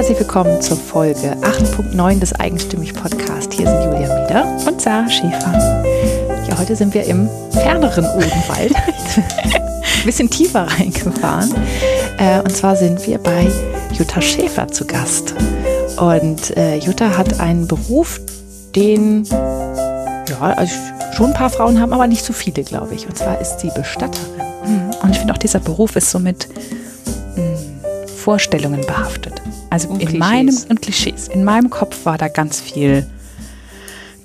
herzlich willkommen zur Folge 8.9 des Eigenstimmig Podcast. Hier sind Julia Meder und Sarah Schäfer. Ja, heute sind wir im ferneren Odenwald. Ein bisschen tiefer reingefahren. Äh, und zwar sind wir bei Jutta Schäfer zu Gast. Und äh, Jutta hat einen Beruf, den ja, also schon ein paar Frauen haben, aber nicht so viele, glaube ich. Und zwar ist sie Bestatterin. Mhm. Und ich finde auch, dieser Beruf ist so mit mh, mm, Vorstellungen behaftet. Also und in Klischees. meinem und Klischees. In meinem Kopf war da ganz viel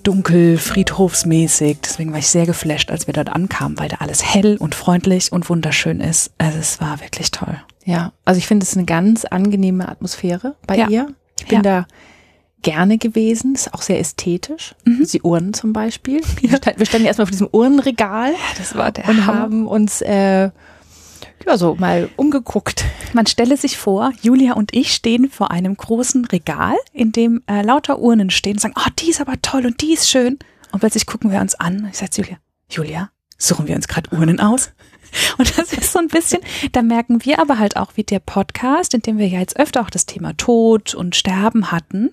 dunkel, friedhofsmäßig. Deswegen war ich sehr geflasht, als wir dort ankamen, weil da alles hell und freundlich und wunderschön ist. Also es war wirklich toll. Ja, also ich finde es eine ganz angenehme Atmosphäre bei ja. ihr. Ich bin ja. da gerne gewesen, ist auch sehr ästhetisch. Mhm. Die Uhren zum Beispiel. Ja. Wir standen erstmal vor diesem Uhrenregal ja, das war der und Hammer. haben uns äh, ja so mal umgeguckt. Man stelle sich vor, Julia und ich stehen vor einem großen Regal, in dem äh, lauter Urnen stehen und sagen, oh, die ist aber toll und die ist schön. Und plötzlich gucken wir uns an. Ich sage Julia, Julia, suchen wir uns gerade Urnen aus? Und das ist so ein bisschen, da merken wir aber halt auch, wie der Podcast, in dem wir ja jetzt öfter auch das Thema Tod und Sterben hatten,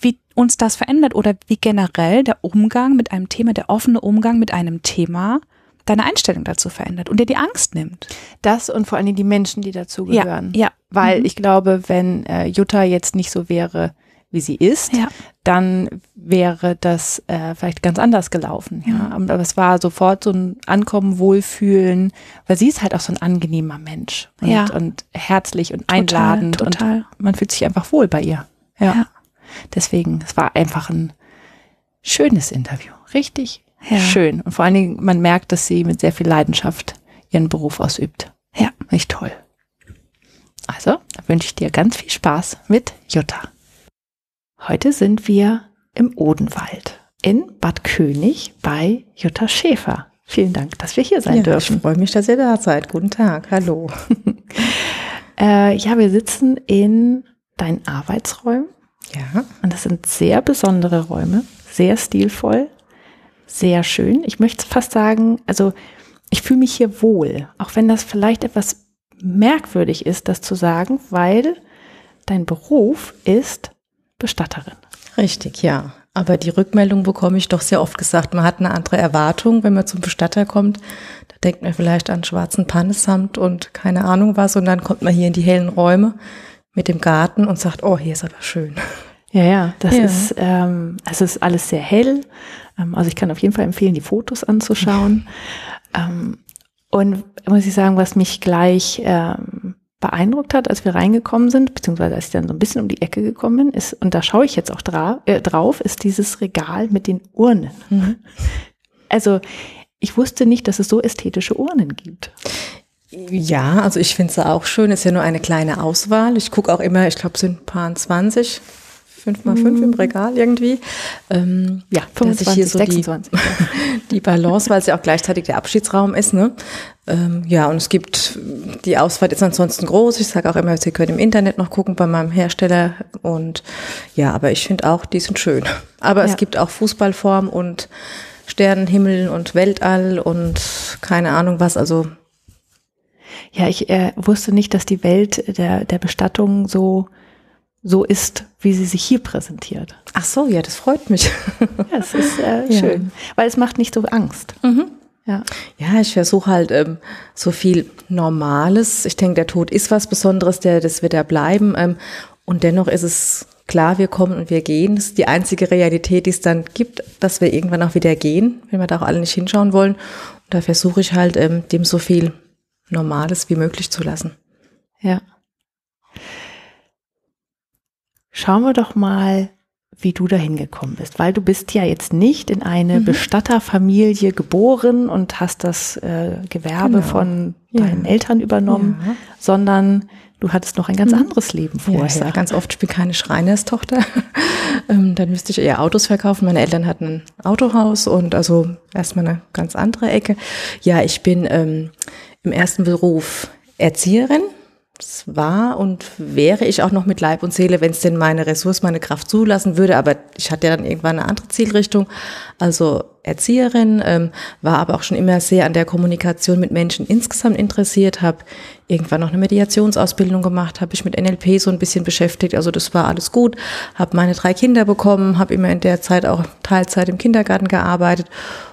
wie uns das verändert oder wie generell der Umgang mit einem Thema, der offene Umgang mit einem Thema deine Einstellung dazu verändert und dir die Angst nimmt. Das und vor allem die Menschen, die dazugehören. Ja, ja. Weil mhm. ich glaube, wenn äh, Jutta jetzt nicht so wäre, wie sie ist, ja. dann wäre das äh, vielleicht ganz anders gelaufen. Ja. ja. Aber es war sofort so ein Ankommen, Wohlfühlen, weil sie ist halt auch so ein angenehmer Mensch und, ja. und herzlich und total, einladend total. und man fühlt sich einfach wohl bei ihr. Ja. ja. Deswegen, es war einfach ein schönes Interview. Richtig ja. schön. Und vor allen Dingen, man merkt, dass sie mit sehr viel Leidenschaft ihren Beruf ausübt. Ja. Nicht toll. Also, da wünsche ich dir ganz viel Spaß mit Jutta. Heute sind wir im Odenwald in Bad König bei Jutta Schäfer. Vielen Dank, dass wir hier sein ja, dürfen. Ich freue mich, dass ihr da seid. Guten Tag. Hallo. äh, ja, wir sitzen in deinen Arbeitsräumen. Ja. Und das sind sehr besondere Räume, sehr stilvoll, sehr schön. Ich möchte fast sagen, also ich fühle mich hier wohl, auch wenn das vielleicht etwas merkwürdig ist, das zu sagen, weil dein Beruf ist Bestatterin. Richtig, ja. Aber die Rückmeldung bekomme ich doch sehr oft gesagt. Man hat eine andere Erwartung, wenn man zum Bestatter kommt. Da denkt man vielleicht an schwarzen Pannesamt und keine Ahnung was. Und dann kommt man hier in die hellen Räume mit dem Garten und sagt, oh, hier ist aber schön. Ja, ja, das ja. ist, ähm, es ist alles sehr hell. Ähm, also ich kann auf jeden Fall empfehlen, die Fotos anzuschauen. ähm, und muss ich sagen, was mich gleich ähm, beeindruckt hat, als wir reingekommen sind, beziehungsweise als ich dann so ein bisschen um die Ecke gekommen bin, ist, und da schaue ich jetzt auch dra äh, drauf, ist dieses Regal mit den Urnen. Mhm. Also ich wusste nicht, dass es so ästhetische Urnen gibt. Ja, also ich finde es auch schön. Es ist ja nur eine kleine Auswahl. Ich gucke auch immer, ich glaube, es sind ein paar 20 fünf mal fünf im mhm. Regal irgendwie. Ähm, ja, 25, hier so 26. Die, die Balance, weil es ja auch gleichzeitig der Abschiedsraum ist. Ne? Ähm, ja, und es gibt, die Auswahl ist ansonsten groß. Ich sage auch immer, Sie können im Internet noch gucken bei meinem Hersteller. Und ja, aber ich finde auch, die sind schön. Aber ja. es gibt auch Fußballform und Sternenhimmel und Weltall und keine Ahnung was. Also ja, ich äh, wusste nicht, dass die Welt der, der Bestattung so so ist, wie sie sich hier präsentiert. Ach so, ja, das freut mich. ja, es ist äh, schön, ja. weil es macht nicht so Angst. Mhm. Ja. ja, ich versuche halt ähm, so viel Normales. Ich denke, der Tod ist was Besonderes, der, das wird er bleiben. Ähm, und dennoch ist es klar, wir kommen und wir gehen. Das ist die einzige Realität, die es dann gibt, dass wir irgendwann auch wieder gehen, wenn wir da auch alle nicht hinschauen wollen. Und da versuche ich halt, ähm, dem so viel Normales wie möglich zu lassen. Ja. Schauen wir doch mal, wie du dahin gekommen bist, weil du bist ja jetzt nicht in eine mhm. Bestatterfamilie geboren und hast das äh, Gewerbe genau. von deinen ja. Eltern übernommen, ja. sondern du hattest noch ein ganz mhm. anderes Leben vorher. Ja, ich sage ganz oft, ich bin keine Schreinerstochter. ähm, dann müsste ich eher Autos verkaufen. Meine Eltern hatten ein Autohaus und also erstmal eine ganz andere Ecke. Ja, ich bin ähm, im ersten Beruf Erzieherin das war und wäre ich auch noch mit Leib und Seele, wenn es denn meine Ressource, meine Kraft zulassen würde. Aber ich hatte ja dann irgendwann eine andere Zielrichtung. Also Erzieherin, ähm, war aber auch schon immer sehr an der Kommunikation mit Menschen insgesamt interessiert, habe irgendwann noch eine Mediationsausbildung gemacht, habe ich mit NLP so ein bisschen beschäftigt, also das war alles gut, habe meine drei Kinder bekommen, habe immer in der Zeit auch Teilzeit im Kindergarten gearbeitet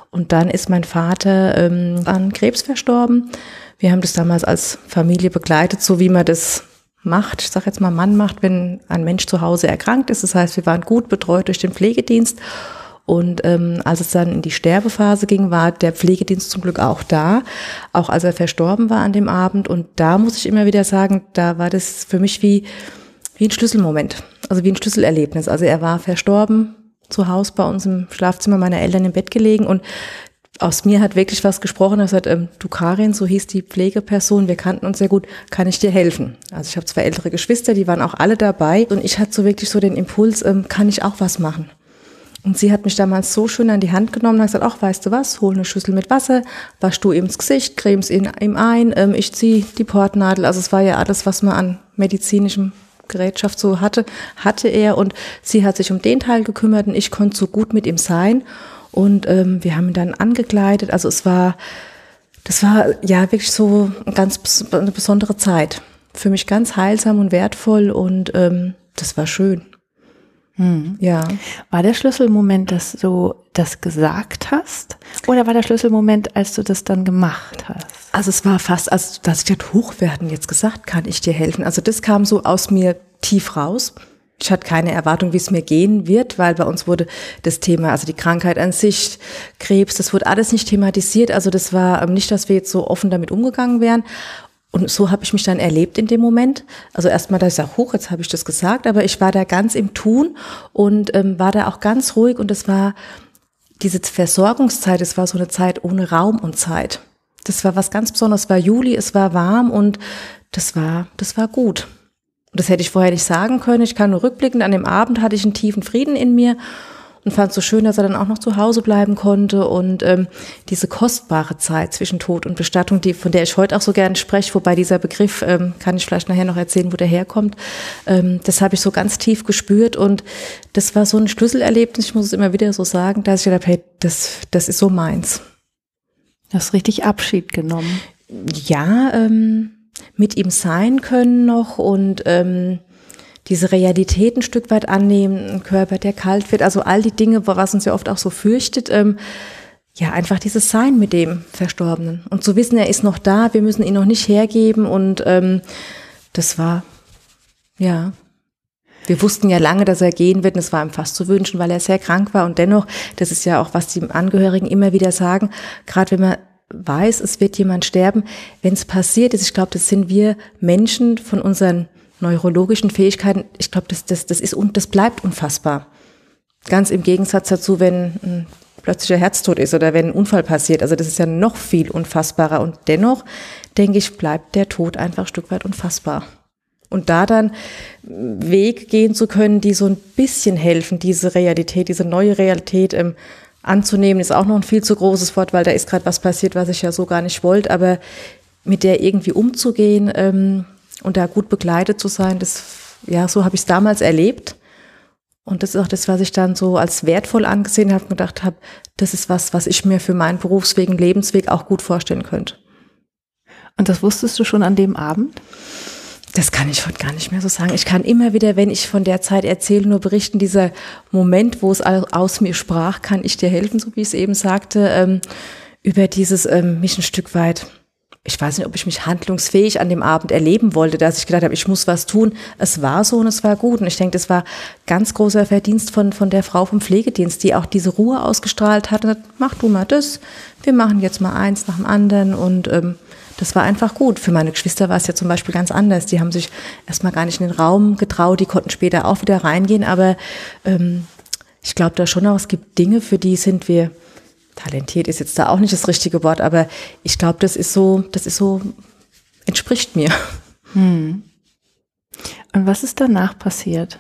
und dann ist mein Vater ähm, an Krebs verstorben. Wir haben das damals als Familie begleitet, so wie man das macht, ich sage jetzt mal Mann macht, wenn ein Mensch zu Hause erkrankt ist. Das heißt, wir waren gut betreut durch den Pflegedienst und ähm, als es dann in die Sterbephase ging, war der Pflegedienst zum Glück auch da, auch als er verstorben war an dem Abend. Und da muss ich immer wieder sagen, da war das für mich wie, wie ein Schlüsselmoment, also wie ein Schlüsselerlebnis. Also er war verstorben, zu Hause bei uns im Schlafzimmer meiner Eltern im Bett gelegen und aus mir hat wirklich was gesprochen. Er sagt, ähm, du Karin, so hieß die Pflegeperson, wir kannten uns sehr gut, kann ich dir helfen? Also ich habe zwei ältere Geschwister, die waren auch alle dabei und ich hatte so wirklich so den Impuls, ähm, kann ich auch was machen? Und sie hat mich damals so schön an die Hand genommen und hat gesagt, ach, weißt du was, hol eine Schüssel mit Wasser, wasch du ihm ins Gesicht, cremst ihn ihm ein, ähm, ich zieh die Portnadel. Also es war ja alles, was man an medizinischem Gerätschaft so hatte, hatte er. Und sie hat sich um den Teil gekümmert und ich konnte so gut mit ihm sein. Und ähm, wir haben ihn dann angekleidet. Also es war, das war ja wirklich so eine ganz eine besondere Zeit. Für mich ganz heilsam und wertvoll und ähm, das war schön. Hm. Ja. War der Schlüsselmoment, dass du das gesagt hast? Oder war der Schlüsselmoment, als du das dann gemacht hast? Also es war fast, als dass ich dachte, hoch, wir hatten jetzt gesagt, kann ich dir helfen? Also das kam so aus mir tief raus. Ich hatte keine Erwartung, wie es mir gehen wird, weil bei uns wurde das Thema, also die Krankheit an sich, Krebs, das wurde alles nicht thematisiert. Also das war ähm, nicht, dass wir jetzt so offen damit umgegangen wären. Und so habe ich mich dann erlebt in dem Moment. Also erstmal, da ich sage, hoch, jetzt habe ich das gesagt, aber ich war da ganz im Tun und ähm, war da auch ganz ruhig und es war diese Versorgungszeit, es war so eine Zeit ohne Raum und Zeit. Das war was ganz Besonderes. Es war Juli, es war warm und das war, das war gut. Und das hätte ich vorher nicht sagen können. Ich kann nur rückblicken. An dem Abend hatte ich einen tiefen Frieden in mir und fand es so schön, dass er dann auch noch zu Hause bleiben konnte und ähm, diese kostbare Zeit zwischen Tod und Bestattung, die von der ich heute auch so gerne spreche, wobei dieser Begriff ähm, kann ich vielleicht nachher noch erzählen, wo der herkommt. Ähm, das habe ich so ganz tief gespürt und das war so ein Schlüsselerlebnis. Ich muss es immer wieder so sagen, dass ich gedacht habe, hey, das das ist so meins. Du hast richtig Abschied genommen. Ja, ähm, mit ihm sein können noch und ähm, diese Realität ein Stück weit annehmen, ein Körper, der kalt wird, also all die Dinge, was uns ja oft auch so fürchtet, ähm, ja, einfach dieses Sein mit dem Verstorbenen. Und zu wissen, er ist noch da, wir müssen ihn noch nicht hergeben und ähm, das war, ja, wir wussten ja lange, dass er gehen wird und es war ihm fast zu wünschen, weil er sehr krank war und dennoch, das ist ja auch, was die Angehörigen immer wieder sagen, gerade wenn man weiß, es wird jemand sterben, wenn es passiert ist, ich glaube, das sind wir Menschen von unseren neurologischen Fähigkeiten, ich glaube, das, das, das ist und das bleibt unfassbar. Ganz im Gegensatz dazu, wenn ein plötzlicher Herztod ist oder wenn ein Unfall passiert. Also das ist ja noch viel unfassbarer. Und dennoch, denke ich, bleibt der Tod einfach ein Stück weit unfassbar. Und da dann Weg gehen zu können, die so ein bisschen helfen, diese Realität, diese neue Realität ähm, anzunehmen, ist auch noch ein viel zu großes Wort, weil da ist gerade was passiert, was ich ja so gar nicht wollte. Aber mit der irgendwie umzugehen, ähm, und da gut begleitet zu sein, das, ja, so habe ich es damals erlebt. Und das ist auch das, was ich dann so als wertvoll angesehen habe und gedacht habe, das ist was, was ich mir für meinen Berufsweg Lebensweg auch gut vorstellen könnte. Und das wusstest du schon an dem Abend? Das kann ich heute gar nicht mehr so sagen. Ich kann immer wieder, wenn ich von der Zeit erzähle, nur berichten, dieser Moment, wo es aus mir sprach, kann ich dir helfen, so wie ich es eben sagte, ähm, über dieses ähm, mich ein Stück weit ich weiß nicht, ob ich mich handlungsfähig an dem Abend erleben wollte, dass ich gedacht habe, ich muss was tun. Es war so und es war gut. Und ich denke, das war ganz großer Verdienst von, von der Frau vom Pflegedienst, die auch diese Ruhe ausgestrahlt hat. Und hat, mach du mal das, wir machen jetzt mal eins nach dem anderen. Und ähm, das war einfach gut. Für meine Geschwister war es ja zum Beispiel ganz anders. Die haben sich erstmal gar nicht in den Raum getraut, die konnten später auch wieder reingehen. Aber ähm, ich glaube da schon auch, es gibt Dinge, für die sind wir talentiert ist jetzt da auch nicht das richtige Wort, aber ich glaube, das ist so, das ist so, entspricht mir. Hm. Und was ist danach passiert?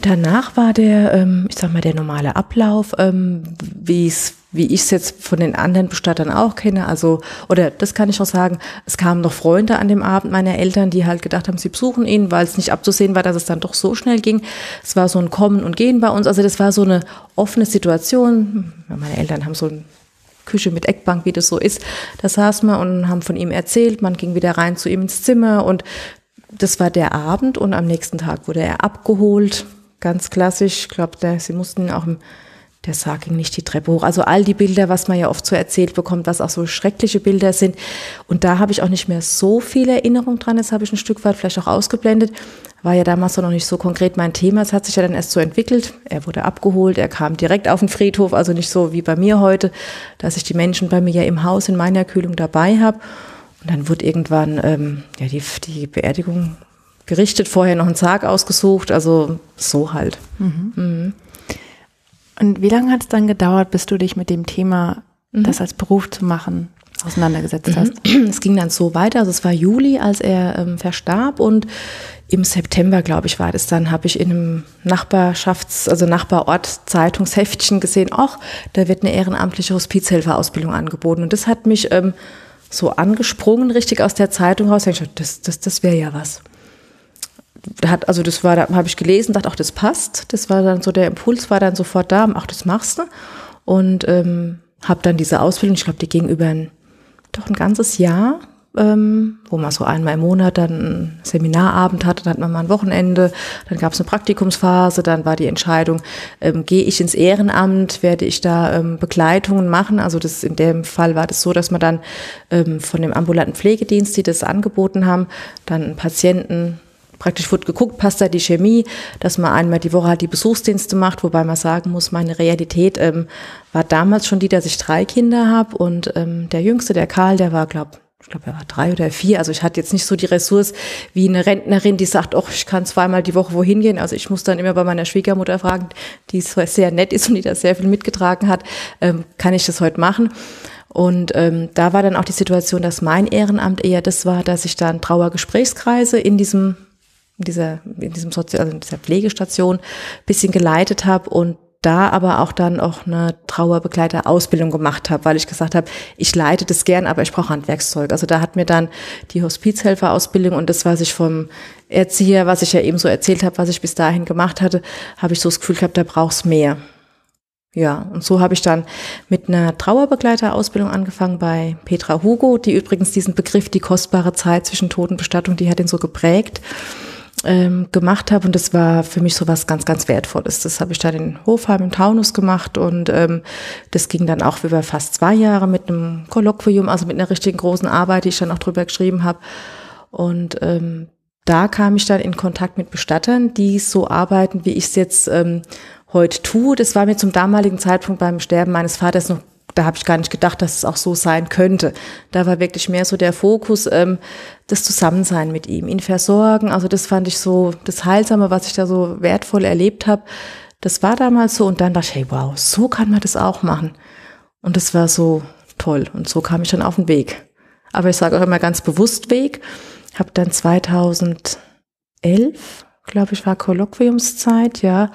Danach war der, ähm, ich sag mal, der normale Ablauf, ähm, wie es wie ich es jetzt von den anderen Bestattern auch kenne, also, oder das kann ich auch sagen, es kamen noch Freunde an dem Abend meiner Eltern, die halt gedacht haben, sie besuchen ihn, weil es nicht abzusehen war, dass es dann doch so schnell ging. Es war so ein Kommen und Gehen bei uns, also das war so eine offene Situation. Meine Eltern haben so ein Küche mit Eckbank, wie das so ist. Da saßen wir und haben von ihm erzählt. Man ging wieder rein zu ihm ins Zimmer und das war der Abend und am nächsten Tag wurde er abgeholt. Ganz klassisch. Ich glaube, sie mussten auch im der Sarg ging nicht die Treppe hoch. Also all die Bilder, was man ja oft so erzählt bekommt, was auch so schreckliche Bilder sind. Und da habe ich auch nicht mehr so viel Erinnerung dran. Das habe ich ein Stück weit vielleicht auch ausgeblendet. War ja damals noch nicht so konkret mein Thema. Es hat sich ja dann erst so entwickelt. Er wurde abgeholt, er kam direkt auf den Friedhof, also nicht so wie bei mir heute, dass ich die Menschen bei mir ja im Haus in meiner Kühlung dabei habe. Und dann wurde irgendwann ähm, ja, die, die Beerdigung gerichtet, vorher noch einen Sarg ausgesucht, also so halt. Mhm. Mhm. Und wie lange hat es dann gedauert, bis du dich mit dem Thema, mhm. das als Beruf zu machen, auseinandergesetzt mhm. hast? Es ging dann so weiter. Also es war Juli, als er ähm, verstarb und im September, glaube ich, war das dann, habe ich in einem Nachbarschafts-, also Nachbarort Zeitungsheftchen gesehen, ach, da wird eine ehrenamtliche Hospizhelferausbildung angeboten. Und das hat mich ähm, so angesprungen, richtig aus der Zeitung raus. Ich dachte, das, das, das wäre ja was hat, also das war, da habe ich gelesen, dachte auch, das passt. Das war dann so, der Impuls war dann sofort da, ach, das machst du. Und ähm, habe dann diese Ausbildung, ich glaube, die ging über ein, doch ein ganzes Jahr, ähm, wo man so einmal im Monat dann einen Seminarabend hatte, dann hat man mal ein Wochenende, dann gab es eine Praktikumsphase, dann war die Entscheidung, ähm, gehe ich ins Ehrenamt, werde ich da ähm, Begleitungen machen. Also das in dem Fall war das so, dass man dann ähm, von dem ambulanten Pflegedienst, die das angeboten haben, dann Patienten praktisch wird geguckt, passt da die Chemie, dass man einmal die Woche halt die Besuchsdienste macht, wobei man sagen muss, meine Realität ähm, war damals schon die, dass ich drei Kinder habe und ähm, der Jüngste, der Karl, der war, glaub ich glaube, er war drei oder vier. Also ich hatte jetzt nicht so die Ressource wie eine Rentnerin, die sagt, oh, ich kann zweimal die Woche wohin gehen. Also ich muss dann immer bei meiner Schwiegermutter fragen, die sehr nett ist und die da sehr viel mitgetragen hat, ähm, kann ich das heute machen? Und ähm, da war dann auch die Situation, dass mein Ehrenamt eher das war, dass ich dann Trauergesprächskreise in diesem in dieser, in diesem Sozi also in dieser Pflegestation bisschen geleitet habe und da aber auch dann auch eine Trauerbegleiterausbildung gemacht habe, weil ich gesagt habe, ich leite das gern, aber ich brauche Handwerkszeug. Also da hat mir dann die Hospizhelferausbildung und das, was ich vom Erzieher, was ich ja eben so erzählt habe, was ich bis dahin gemacht hatte, habe ich so das Gefühl gehabt, da brauchst mehr. Ja, und so habe ich dann mit einer Trauerbegleiterausbildung angefangen bei Petra Hugo, die übrigens diesen Begriff, die kostbare Zeit zwischen Tod und Bestattung, die hat ihn so geprägt ähm, gemacht habe und das war für mich so was ganz, ganz Wertvolles. Das habe ich dann in Hofheim im Taunus gemacht und ähm, das ging dann auch über fast zwei Jahre mit einem Kolloquium, also mit einer richtigen großen Arbeit, die ich dann auch drüber geschrieben habe. Und ähm, da kam ich dann in Kontakt mit Bestattern, die so arbeiten, wie ich es jetzt ähm, heute tue. Das war mir zum damaligen Zeitpunkt beim Sterben meines Vaters noch da habe ich gar nicht gedacht, dass es auch so sein könnte. Da war wirklich mehr so der Fokus, ähm, das Zusammensein mit ihm, ihn versorgen. Also das fand ich so das Heilsame, was ich da so wertvoll erlebt habe. Das war damals so und dann dachte ich, hey, wow, so kann man das auch machen. Und das war so toll und so kam ich dann auf den Weg. Aber ich sage auch immer ganz bewusst Weg. Habe dann 2011, glaube ich, war Kolloquiumszeit, ja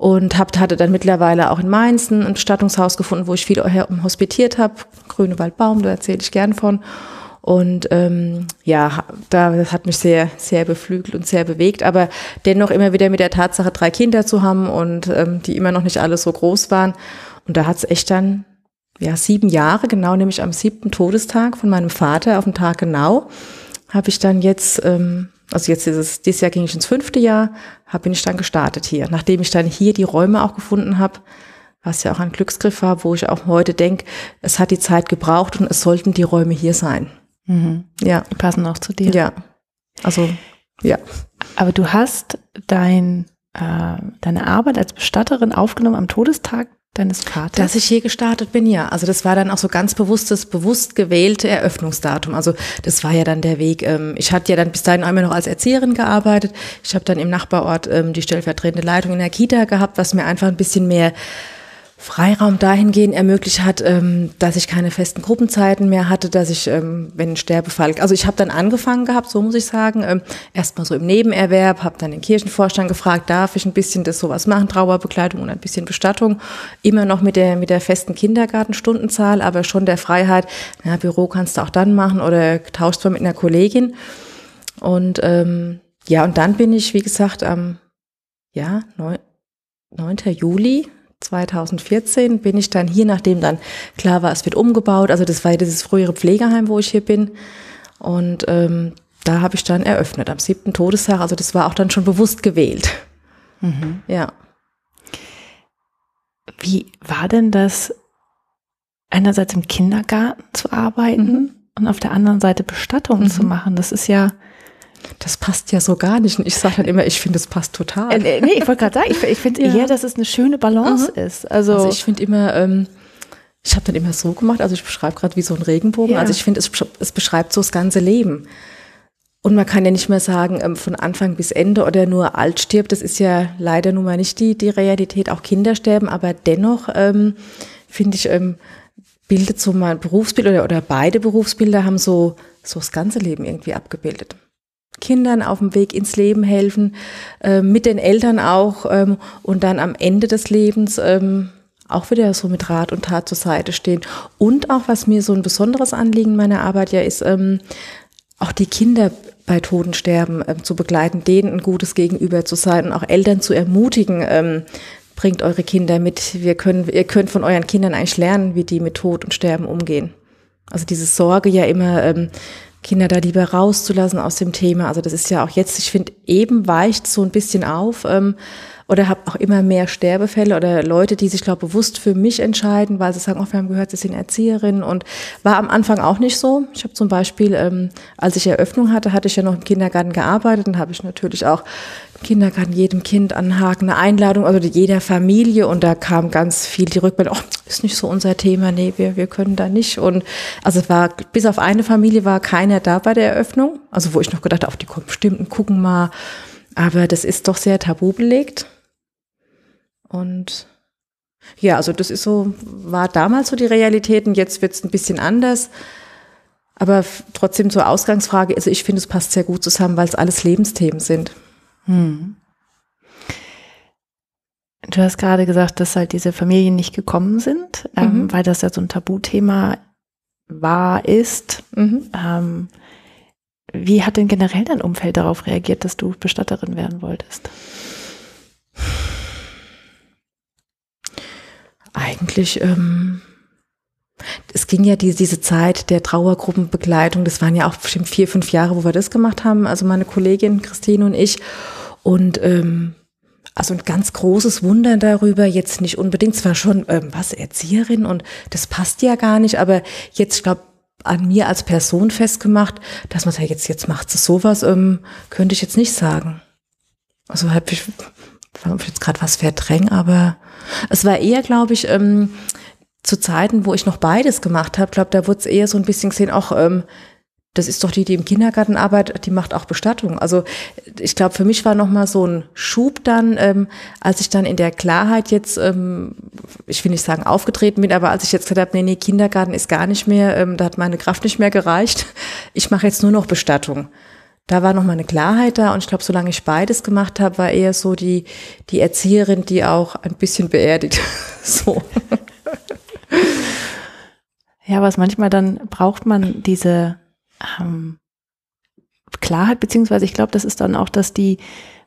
und hab, hatte dann mittlerweile auch in Mainz ein Bestattungshaus gefunden, wo ich viel hospitiert habe. Grüne Waldbaum, da erzähle ich gern von. Und ähm, ja, da, das hat mich sehr, sehr beflügelt und sehr bewegt. Aber dennoch immer wieder mit der Tatsache, drei Kinder zu haben und ähm, die immer noch nicht alle so groß waren. Und da hat's echt dann ja sieben Jahre, genau nämlich am siebten Todestag von meinem Vater, auf den Tag genau, habe ich dann jetzt ähm, also jetzt ist es, dieses Jahr ging ich ins fünfte Jahr, hab, bin ich dann gestartet hier. Nachdem ich dann hier die Räume auch gefunden habe, was ja auch ein Glücksgriff war, wo ich auch heute denke, es hat die Zeit gebraucht und es sollten die Räume hier sein. Mhm. Ja. Die passen auch zu dir. Ja. Also, ja. Aber du hast dein, äh, deine Arbeit als Bestatterin aufgenommen am Todestag deines Vaters? Dass ich hier gestartet bin, ja. Also das war dann auch so ganz bewusstes, bewusst gewählte Eröffnungsdatum. Also das war ja dann der Weg. Ähm, ich hatte ja dann bis dahin einmal noch als Erzieherin gearbeitet. Ich habe dann im Nachbarort ähm, die stellvertretende Leitung in der Kita gehabt, was mir einfach ein bisschen mehr Freiraum dahingehend ermöglicht hat, ähm, dass ich keine festen Gruppenzeiten mehr hatte, dass ich, ähm, wenn ein Sterbefall, also ich habe dann angefangen gehabt, so muss ich sagen, ähm, erstmal so im Nebenerwerb, habe dann den Kirchenvorstand gefragt, darf ich ein bisschen das sowas machen, Trauerbekleidung und ein bisschen Bestattung, immer noch mit der mit der festen Kindergartenstundenzahl, aber schon der Freiheit, ja, Büro kannst du auch dann machen oder tauschst mal mit einer Kollegin und ähm, ja und dann bin ich, wie gesagt, am ja 9. 9. Juli 2014 bin ich dann hier, nachdem dann klar war, es wird umgebaut. Also das war ja dieses frühere Pflegeheim, wo ich hier bin. Und ähm, da habe ich dann eröffnet am siebten Todestag. Also das war auch dann schon bewusst gewählt. Mhm. Ja. Wie war denn das, einerseits im Kindergarten zu arbeiten mhm. und auf der anderen Seite Bestattungen mhm. zu machen? Das ist ja das passt ja so gar nicht. Und ich sage dann immer, ich finde, es passt total. Äh, nee, ich wollte gerade sagen, ich, ich finde ja. eher, dass es eine schöne Balance mhm. ist. Also, also ich finde immer, ähm, ich habe dann immer so gemacht, also ich beschreibe gerade wie so ein Regenbogen. Ja. Also ich finde, es, es beschreibt so das ganze Leben. Und man kann ja nicht mehr sagen, ähm, von Anfang bis Ende oder nur alt stirbt. Das ist ja leider nun mal nicht die, die Realität. Auch Kinder sterben. Aber dennoch ähm, finde ich, ähm, bildet so mein Berufsbild oder, oder beide Berufsbilder haben so, so das ganze Leben irgendwie abgebildet. Kindern auf dem Weg ins Leben helfen, äh, mit den Eltern auch ähm, und dann am Ende des Lebens ähm, auch wieder so mit Rat und Tat zur Seite stehen. Und auch, was mir so ein besonderes Anliegen meiner Arbeit ja ist, ähm, auch die Kinder bei Totensterben ähm, zu begleiten, denen ein gutes Gegenüber zu sein und auch Eltern zu ermutigen, ähm, bringt eure Kinder mit. Wir können, ihr könnt von euren Kindern eigentlich lernen, wie die mit Tod und Sterben umgehen. Also diese Sorge ja immer, ähm, Kinder da lieber rauszulassen aus dem Thema. Also das ist ja auch jetzt, ich finde, eben weicht so ein bisschen auf. Ähm, oder habe auch immer mehr Sterbefälle oder Leute, die sich, glaube bewusst für mich entscheiden, weil sie sagen, oh, wir haben gehört, sie sind Erzieherin und war am Anfang auch nicht so. Ich habe zum Beispiel, ähm, als ich Eröffnung hatte, hatte ich ja noch im Kindergarten gearbeitet und habe ich natürlich auch Kindergarten jedem Kind anhaken, eine Einladung, also jeder Familie und da kam ganz viel die Rückmeldung, oh, ist nicht so unser Thema, nee, wir, wir können da nicht und also war, bis auf eine Familie war keiner da bei der Eröffnung, also wo ich noch gedacht habe, die kommen bestimmt und gucken mal, aber das ist doch sehr tabu belegt. Und ja, also das ist so, war damals so die Realität und jetzt wird es ein bisschen anders. Aber trotzdem zur Ausgangsfrage, also ich finde, es passt sehr gut zusammen, weil es alles Lebensthemen sind. Hm. Du hast gerade gesagt, dass halt diese Familien nicht gekommen sind, ähm, mhm. ähm, weil das ja so ein Tabuthema war, ist. Mhm. Ähm, wie hat denn generell dein Umfeld darauf reagiert, dass du Bestatterin werden wolltest? eigentlich, ähm, es ging ja die, diese Zeit der Trauergruppenbegleitung, das waren ja auch bestimmt vier, fünf Jahre, wo wir das gemacht haben, also meine Kollegin Christine und ich. Und ähm, also ein ganz großes Wunder darüber, jetzt nicht unbedingt, zwar schon, ähm, was, Erzieherin? Und das passt ja gar nicht, aber jetzt, ich glaube, an mir als Person festgemacht, dass man sagt, jetzt, jetzt macht es sowas, ähm, könnte ich jetzt nicht sagen. Also habe ich, ich jetzt gerade was verdrängen, aber es war eher, glaube ich, ähm, zu Zeiten, wo ich noch beides gemacht habe, glaube da wurde es eher so ein bisschen gesehen, auch ähm, das ist doch die, die im Kindergarten arbeitet, die macht auch Bestattung. Also ich glaube, für mich war noch mal so ein Schub dann, ähm, als ich dann in der Klarheit jetzt, ähm, ich will nicht sagen aufgetreten bin, aber als ich jetzt gesagt habe, nee, nee, Kindergarten ist gar nicht mehr, ähm, da hat meine Kraft nicht mehr gereicht. Ich mache jetzt nur noch Bestattung da war noch mal eine Klarheit da und ich glaube, solange ich beides gemacht habe, war eher so die, die Erzieherin, die auch ein bisschen beerdigt. so. Ja, was manchmal dann braucht man diese ähm, Klarheit, beziehungsweise ich glaube, das ist dann auch, dass die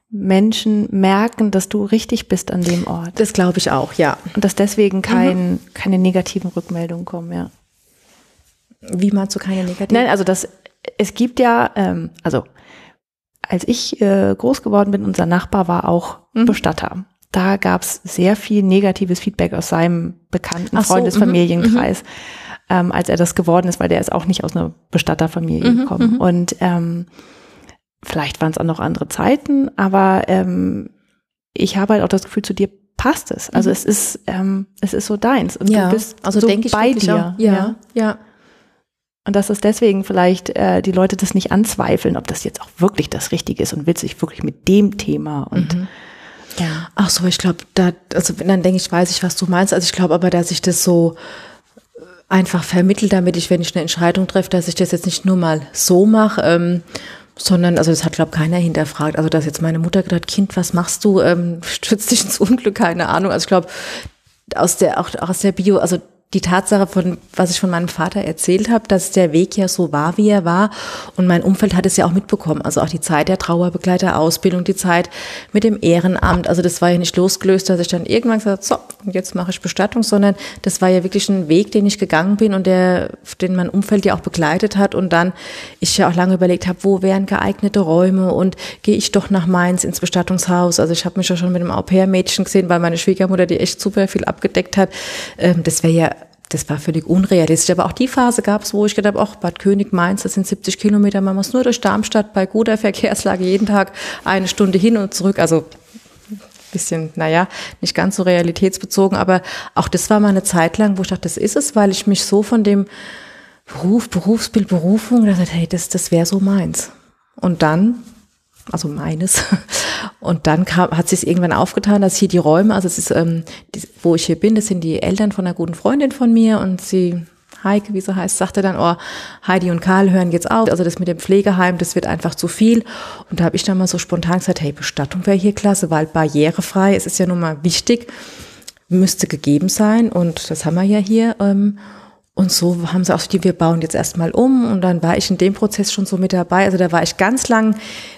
Menschen merken, dass du richtig bist an dem Ort. Das glaube ich auch, ja. Und dass deswegen kein, mhm. keine negativen Rückmeldungen kommen, ja. Wie meinst du keine negativen? Nein, also das es gibt ja, ähm, also als ich äh, groß geworden bin, unser Nachbar war auch mhm. Bestatter. Da gab's sehr viel negatives Feedback aus seinem bekannten so, Freundesfamilienkreis, mhm. ähm, als er das geworden ist, weil der ist auch nicht aus einer Bestatterfamilie mhm, gekommen. Mhm. Und ähm, vielleicht waren es auch noch andere Zeiten, aber ähm, ich habe halt auch das Gefühl, zu dir passt es. Also mhm. es ist, ähm, es ist so deins. Und ja, du bist also so denke ich bei dir. Auch, ja, ja. ja. Und dass es deswegen vielleicht äh, die Leute das nicht anzweifeln, ob das jetzt auch wirklich das Richtige ist und will sich wirklich mit dem Thema und mhm. Ja. Ach so, ich glaube, da, also dann denke ich, weiß ich, was du meinst. Also ich glaube aber, dass ich das so äh, einfach vermittle, damit ich, wenn ich eine Entscheidung treffe, dass ich das jetzt nicht nur mal so mache, ähm, sondern, also das hat, glaube keiner hinterfragt. Also, dass jetzt meine Mutter gesagt Kind, was machst du? Ähm, stürzt dich ins Unglück, keine Ahnung. Also ich glaube, aus der, auch, auch aus der Bio, also die Tatsache von, was ich von meinem Vater erzählt habe, dass der Weg ja so war, wie er war. Und mein Umfeld hat es ja auch mitbekommen. Also auch die Zeit der Trauerbegleiterausbildung, die Zeit mit dem Ehrenamt. Also das war ja nicht losgelöst, dass ich dann irgendwann gesagt habe, so, jetzt mache ich Bestattung, sondern das war ja wirklich ein Weg, den ich gegangen bin und der, den mein Umfeld ja auch begleitet hat. Und dann ich ja auch lange überlegt habe, wo wären geeignete Räume und gehe ich doch nach Mainz ins Bestattungshaus. Also ich habe mich ja schon mit einem Au-pair-Mädchen gesehen, weil meine Schwiegermutter die echt super viel abgedeckt hat. Ähm, das wäre ja das war völlig unrealistisch. Aber auch die Phase gab es, wo ich gedacht habe, ach, Bad König, Mainz, das sind 70 Kilometer, man muss nur durch Darmstadt bei guter Verkehrslage jeden Tag eine Stunde hin und zurück. Also bisschen, naja, nicht ganz so realitätsbezogen, aber auch das war mal eine Zeit lang, wo ich dachte, das ist es, weil ich mich so von dem Beruf, Berufsbild, Berufung, dachte, hey, das, das wäre so meins. Und dann also meines. Und dann kam, hat sich irgendwann aufgetan, dass hier die Räume, also es ist, ähm, die, wo ich hier bin, das sind die Eltern von einer guten Freundin von mir und sie, Heike, wie sie heißt, sagte dann, oh, Heidi und Karl hören jetzt auf. Also das mit dem Pflegeheim, das wird einfach zu viel. Und da habe ich dann mal so spontan gesagt, hey, Bestattung wäre hier klasse, weil barrierefrei, es ist ja nun mal wichtig, müsste gegeben sein und das haben wir ja hier. Ähm, und so haben sie auch die, wir bauen jetzt erstmal um und dann war ich in dem Prozess schon so mit dabei. Also da war ich ganz lang,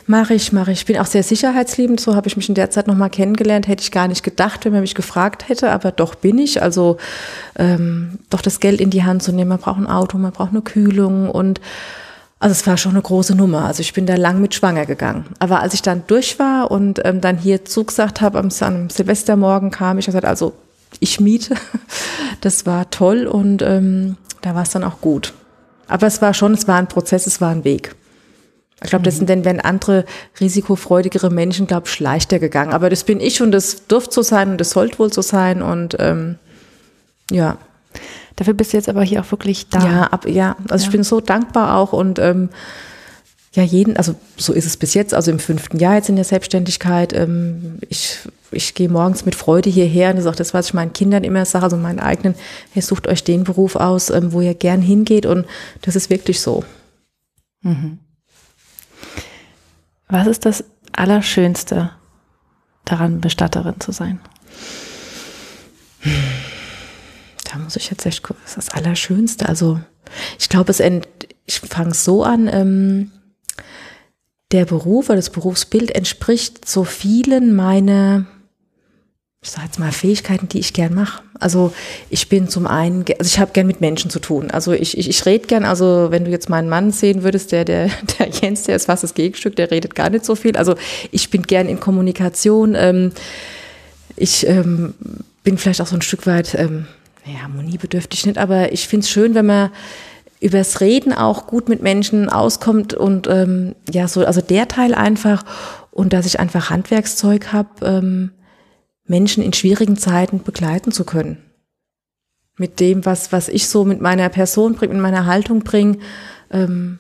mache ich, mache ich. Ich bin auch sehr sicherheitsliebend, so habe ich mich in der Zeit nochmal kennengelernt. Hätte ich gar nicht gedacht, wenn man mich gefragt hätte, aber doch bin ich. Also ähm, doch das Geld in die Hand zu nehmen, man braucht ein Auto, man braucht eine Kühlung und also es war schon eine große Nummer. Also ich bin da lang mit schwanger gegangen. Aber als ich dann durch war und ähm, dann hier zugesagt habe, am, am Silvestermorgen kam ich und gesagt, also ich miete. Das war toll und ähm, da war es dann auch gut. Aber es war schon, es war ein Prozess, es war ein Weg. Ich glaube, das sind denn, wenn andere risikofreudigere Menschen, glaube ich, leichter gegangen. Aber das bin ich und das dürfte so sein und das sollte wohl so sein und ähm, ja. Dafür bist du jetzt aber hier auch wirklich da. Ja, ab, ja. also ja. ich bin so dankbar auch und ähm, ja, jeden, also so ist es bis jetzt, also im fünften Jahr jetzt in der Selbstständigkeit. Ähm, ich, ich gehe morgens mit Freude hierher und das ist auch das, was ich meinen Kindern immer sage, also meinen eigenen, ihr sucht euch den Beruf aus, ähm, wo ihr gern hingeht und das ist wirklich so. Mhm. Was ist das Allerschönste daran, Bestatterin zu sein? Da muss ich jetzt echt gucken, was ist das Allerschönste? Also ich glaube, es ent, ich fange so an, ähm, der Beruf oder das Berufsbild entspricht so vielen meiner, ich sag jetzt mal, Fähigkeiten, die ich gern mache. Also ich bin zum einen, also ich habe gern mit Menschen zu tun. Also ich, ich, ich rede gern, also wenn du jetzt meinen Mann sehen würdest, der, der, der Jens, der ist fast das Gegenstück, der redet gar nicht so viel. Also ich bin gern in Kommunikation. Ähm, ich ähm, bin vielleicht auch so ein Stück weit, ähm, naja, harmoniebedürftig nicht, aber ich finde es schön, wenn man übers Reden auch gut mit Menschen auskommt und ähm, ja, so, also der Teil einfach und dass ich einfach Handwerkszeug habe, ähm, Menschen in schwierigen Zeiten begleiten zu können. Mit dem, was, was ich so mit meiner Person bringe, mit meiner Haltung bringe, ähm,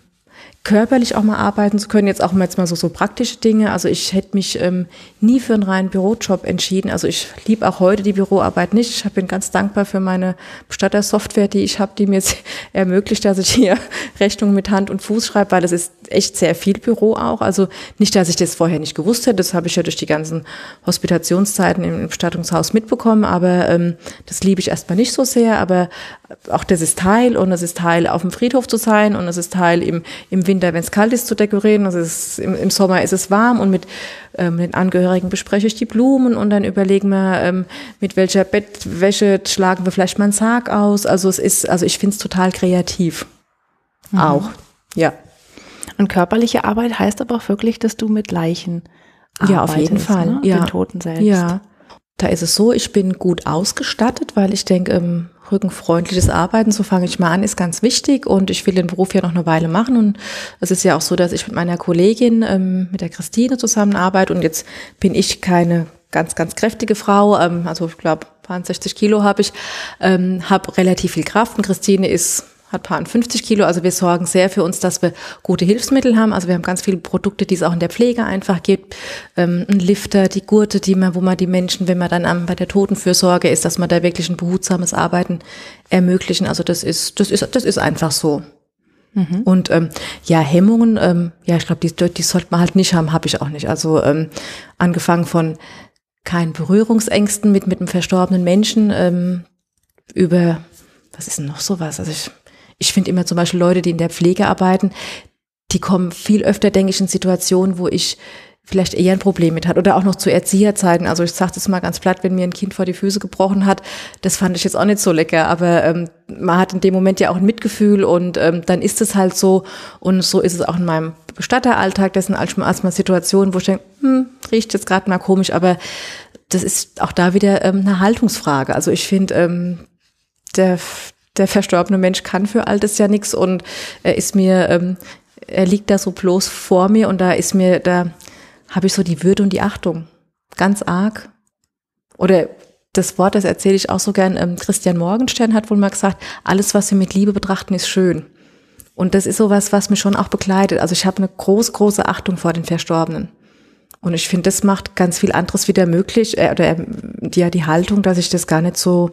körperlich auch mal arbeiten zu können. Jetzt auch mal jetzt mal so, so praktische Dinge. Also ich hätte mich ähm, nie für einen reinen Bürojob entschieden. Also ich liebe auch heute die Büroarbeit nicht. Ich bin ganz dankbar für meine Bestattersoftware, die ich habe, die mir ermöglicht, dass ich hier Rechnungen mit Hand und Fuß schreibe, weil das ist echt sehr viel Büro auch. Also nicht, dass ich das vorher nicht gewusst hätte. Das habe ich ja durch die ganzen Hospitationszeiten im Bestattungshaus mitbekommen. Aber ähm, das liebe ich erstmal nicht so sehr. Aber auch das ist Teil und es ist Teil, auf dem Friedhof zu sein und es ist Teil im, im Winter, wenn es kalt ist, zu dekorieren. Also ist, im, im, Sommer ist es warm und mit ähm, den Angehörigen bespreche ich die Blumen und dann überlegen wir, ähm, mit welcher Bettwäsche schlagen wir vielleicht mal einen Sarg aus. Also es ist, also ich finde es total kreativ. Mhm. Auch, ja. Und körperliche Arbeit heißt aber auch wirklich, dass du mit Leichen arbeitest, Ja, auf jeden Fall. Ne? Ja. Den Toten selbst. Ja. Da ist es so, ich bin gut ausgestattet, weil ich denke, ähm, rückenfreundliches Arbeiten, so fange ich mal an, ist ganz wichtig. Und ich will den Beruf ja noch eine Weile machen. Und es ist ja auch so, dass ich mit meiner Kollegin, ähm, mit der Christine zusammenarbeite. Und jetzt bin ich keine ganz, ganz kräftige Frau, ähm, also ich glaube, 60 Kilo habe ich, ähm, habe relativ viel Kraft. Und Christine ist hat paar 50 Kilo. Also wir sorgen sehr für uns, dass wir gute Hilfsmittel haben. Also wir haben ganz viele Produkte, die es auch in der Pflege einfach gibt. Ähm, ein Lifter, die Gurte, die man, wo man die Menschen, wenn man dann am, bei der Totenfürsorge ist, dass man da wirklich ein behutsames Arbeiten ermöglichen. Also das ist, das ist, das ist einfach so. Mhm. Und ähm, ja, Hemmungen, ähm, ja, ich glaube, die, die sollte man halt nicht haben, habe ich auch nicht. Also ähm, angefangen von keinen Berührungsängsten mit mit einem verstorbenen Menschen ähm, über was ist denn noch sowas? Also ich, ich finde immer zum Beispiel Leute, die in der Pflege arbeiten, die kommen viel öfter, denke ich, in Situationen, wo ich vielleicht eher ein Problem mit hat oder auch noch zu Erzieherzeiten. Also ich sage das mal ganz platt, wenn mir ein Kind vor die Füße gebrochen hat, das fand ich jetzt auch nicht so lecker, aber ähm, man hat in dem Moment ja auch ein Mitgefühl und ähm, dann ist es halt so und so ist es auch in meinem Bestatteralltag. Das sind erstmal Situationen, wo ich denke, hm, riecht jetzt gerade mal komisch, aber das ist auch da wieder ähm, eine Haltungsfrage. Also ich finde, ähm, der, der verstorbene Mensch kann für all das ja nichts und er ist mir, ähm, er liegt da so bloß vor mir und da ist mir, da habe ich so die Würde und die Achtung. Ganz arg. Oder das Wort, das erzähle ich auch so gern, ähm, Christian Morgenstern hat wohl mal gesagt, alles, was wir mit Liebe betrachten, ist schön. Und das ist sowas, was mich schon auch begleitet. Also ich habe eine groß, große Achtung vor den Verstorbenen. Und ich finde, das macht ganz viel anderes wieder möglich, äh, oder äh, ja, die Haltung, dass ich das gar nicht so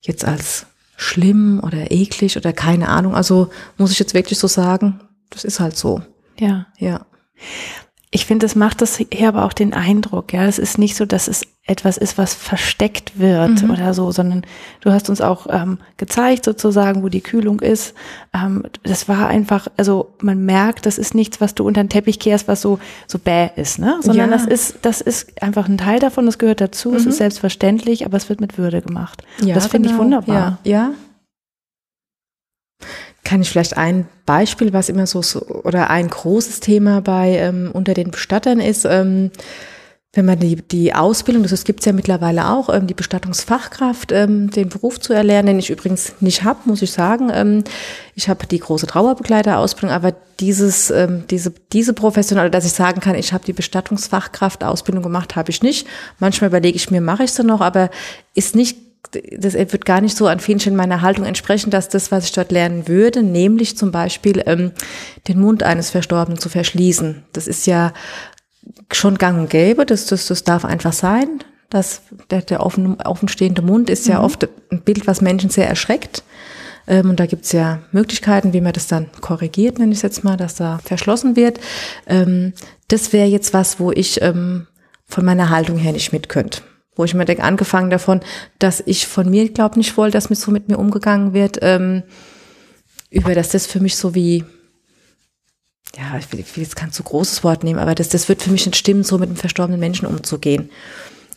jetzt als schlimm oder eklig oder keine Ahnung, also muss ich jetzt wirklich so sagen, das ist halt so. Ja. Ja ich finde, es macht das hier aber auch den Eindruck, ja, es ist nicht so, dass es etwas ist, was versteckt wird mhm. oder so, sondern du hast uns auch ähm, gezeigt sozusagen, wo die Kühlung ist. Ähm, das war einfach, also man merkt, das ist nichts, was du unter den Teppich kehrst, was so so bäh ist, ne? Sondern ja. das ist, das ist einfach ein Teil davon, das gehört dazu, mhm. es ist mhm. selbstverständlich, aber es wird mit Würde gemacht. Ja, das finde genau. ich wunderbar. Ja. ja, kann ich vielleicht ein Beispiel, was immer so, so oder ein großes Thema bei ähm, unter den Bestattern ist, ähm, wenn man die, die Ausbildung, das gibt es ja mittlerweile auch, ähm, die Bestattungsfachkraft, ähm, den Beruf zu erlernen, den ich übrigens nicht habe, muss ich sagen. Ähm, ich habe die große Trauerbegleiterausbildung, aber dieses, ähm, diese, diese professionelle, dass ich sagen kann, ich habe die Bestattungsfachkraft-Ausbildung gemacht, habe ich nicht. Manchmal überlege ich mir, mache ich sie noch, aber ist nicht das wird gar nicht so an vielen Stellen meiner Haltung entsprechen, dass das, was ich dort lernen würde, nämlich zum Beispiel ähm, den Mund eines Verstorbenen zu verschließen. Das ist ja schon gang und gäbe, das, das, das darf einfach sein. Das, der, der offen, offenstehende Mund ist ja mhm. oft ein Bild, was Menschen sehr erschreckt. Ähm, und da gibt's ja Möglichkeiten, wie man das dann korrigiert, nenne ich es jetzt mal, dass da verschlossen wird. Ähm, das wäre jetzt was, wo ich ähm, von meiner Haltung her nicht mit könnte wo ich mir denke, angefangen davon, dass ich von mir, glaube nicht wollte, dass mit so mit mir umgegangen wird, ähm, über dass das für mich so wie, ja, ich will, ich will jetzt kein zu großes Wort nehmen, aber das, das wird für mich nicht stimmen, so mit einem verstorbenen Menschen umzugehen.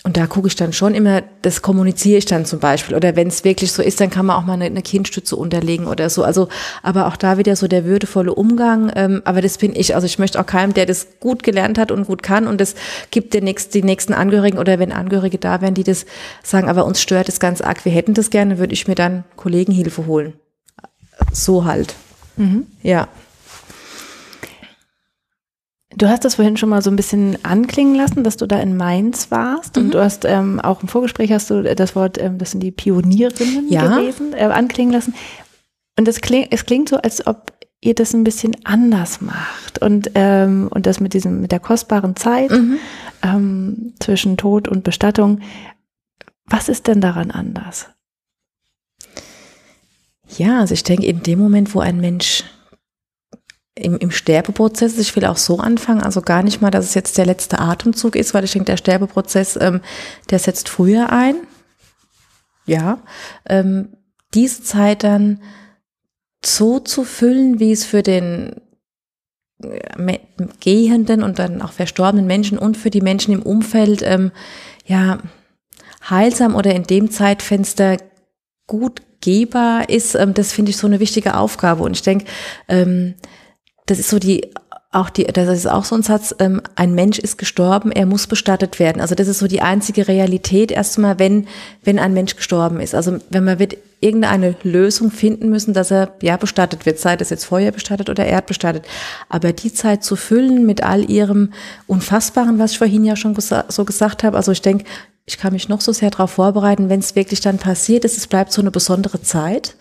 Und da gucke ich dann schon immer, das kommuniziere ich dann zum Beispiel. Oder wenn es wirklich so ist, dann kann man auch mal eine, eine Kindstütze unterlegen oder so. Also, aber auch da wieder so der würdevolle Umgang. Ähm, aber das bin ich. Also ich möchte auch keinem, der das gut gelernt hat und gut kann und das gibt der nächst, die nächsten Angehörigen oder wenn Angehörige da wären, die das sagen, aber uns stört es ganz arg, wir hätten das gerne, würde ich mir dann Kollegenhilfe holen. So halt. Mhm. Ja. Du hast das vorhin schon mal so ein bisschen anklingen lassen, dass du da in Mainz warst. Mhm. Und du hast ähm, auch im Vorgespräch hast du das Wort, ähm, das sind die Pionierinnen ja. gewesen, äh, anklingen lassen. Und das klingt, es klingt so, als ob ihr das ein bisschen anders macht. Und, ähm, und das mit diesem, mit der kostbaren Zeit mhm. ähm, zwischen Tod und Bestattung. Was ist denn daran anders? Ja, also ich denke, in dem Moment, wo ein Mensch im, im Sterbeprozess, ich will auch so anfangen, also gar nicht mal, dass es jetzt der letzte Atemzug ist, weil ich denke, der Sterbeprozess, ähm, der setzt früher ein. Ja, ähm, diese Zeit dann so zu füllen, wie es für den äh, gehenden und dann auch verstorbenen Menschen und für die Menschen im Umfeld ähm, ja heilsam oder in dem Zeitfenster gut gehbar ist, ähm, das finde ich so eine wichtige Aufgabe. Und ich denke, ähm, das ist so die auch die, das ist auch so ein Satz, ähm, ein Mensch ist gestorben, er muss bestattet werden. Also das ist so die einzige Realität erstmal, wenn, wenn ein Mensch gestorben ist. Also wenn man wird irgendeine Lösung finden müssen, dass er ja bestattet wird, sei das jetzt Feuer bestattet oder erdbestattet. Aber die Zeit zu füllen mit all ihrem Unfassbaren, was ich vorhin ja schon so gesagt habe, also ich denke, ich kann mich noch so sehr darauf vorbereiten, wenn es wirklich dann passiert ist, es bleibt so eine besondere Zeit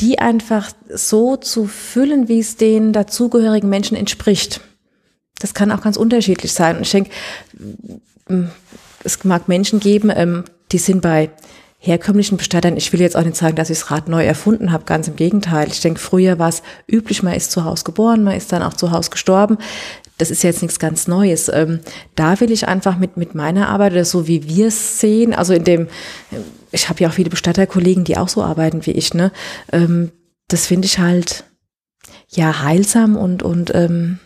die einfach so zu füllen, wie es den dazugehörigen Menschen entspricht. Das kann auch ganz unterschiedlich sein. Und ich denke, es mag Menschen geben, ähm, die sind bei herkömmlichen Bestattern, ich will jetzt auch nicht sagen, dass ich das Rad neu erfunden habe, ganz im Gegenteil. Ich denke, früher war es üblich, man ist zu Hause geboren, man ist dann auch zu Hause gestorben. Das ist jetzt nichts ganz Neues. Ähm, da will ich einfach mit, mit meiner Arbeit oder so wie wir es sehen, also in dem, ich habe ja auch viele Bestatterkollegen, die auch so arbeiten wie ich, ne? Ähm, das finde ich halt ja heilsam und, und ähm,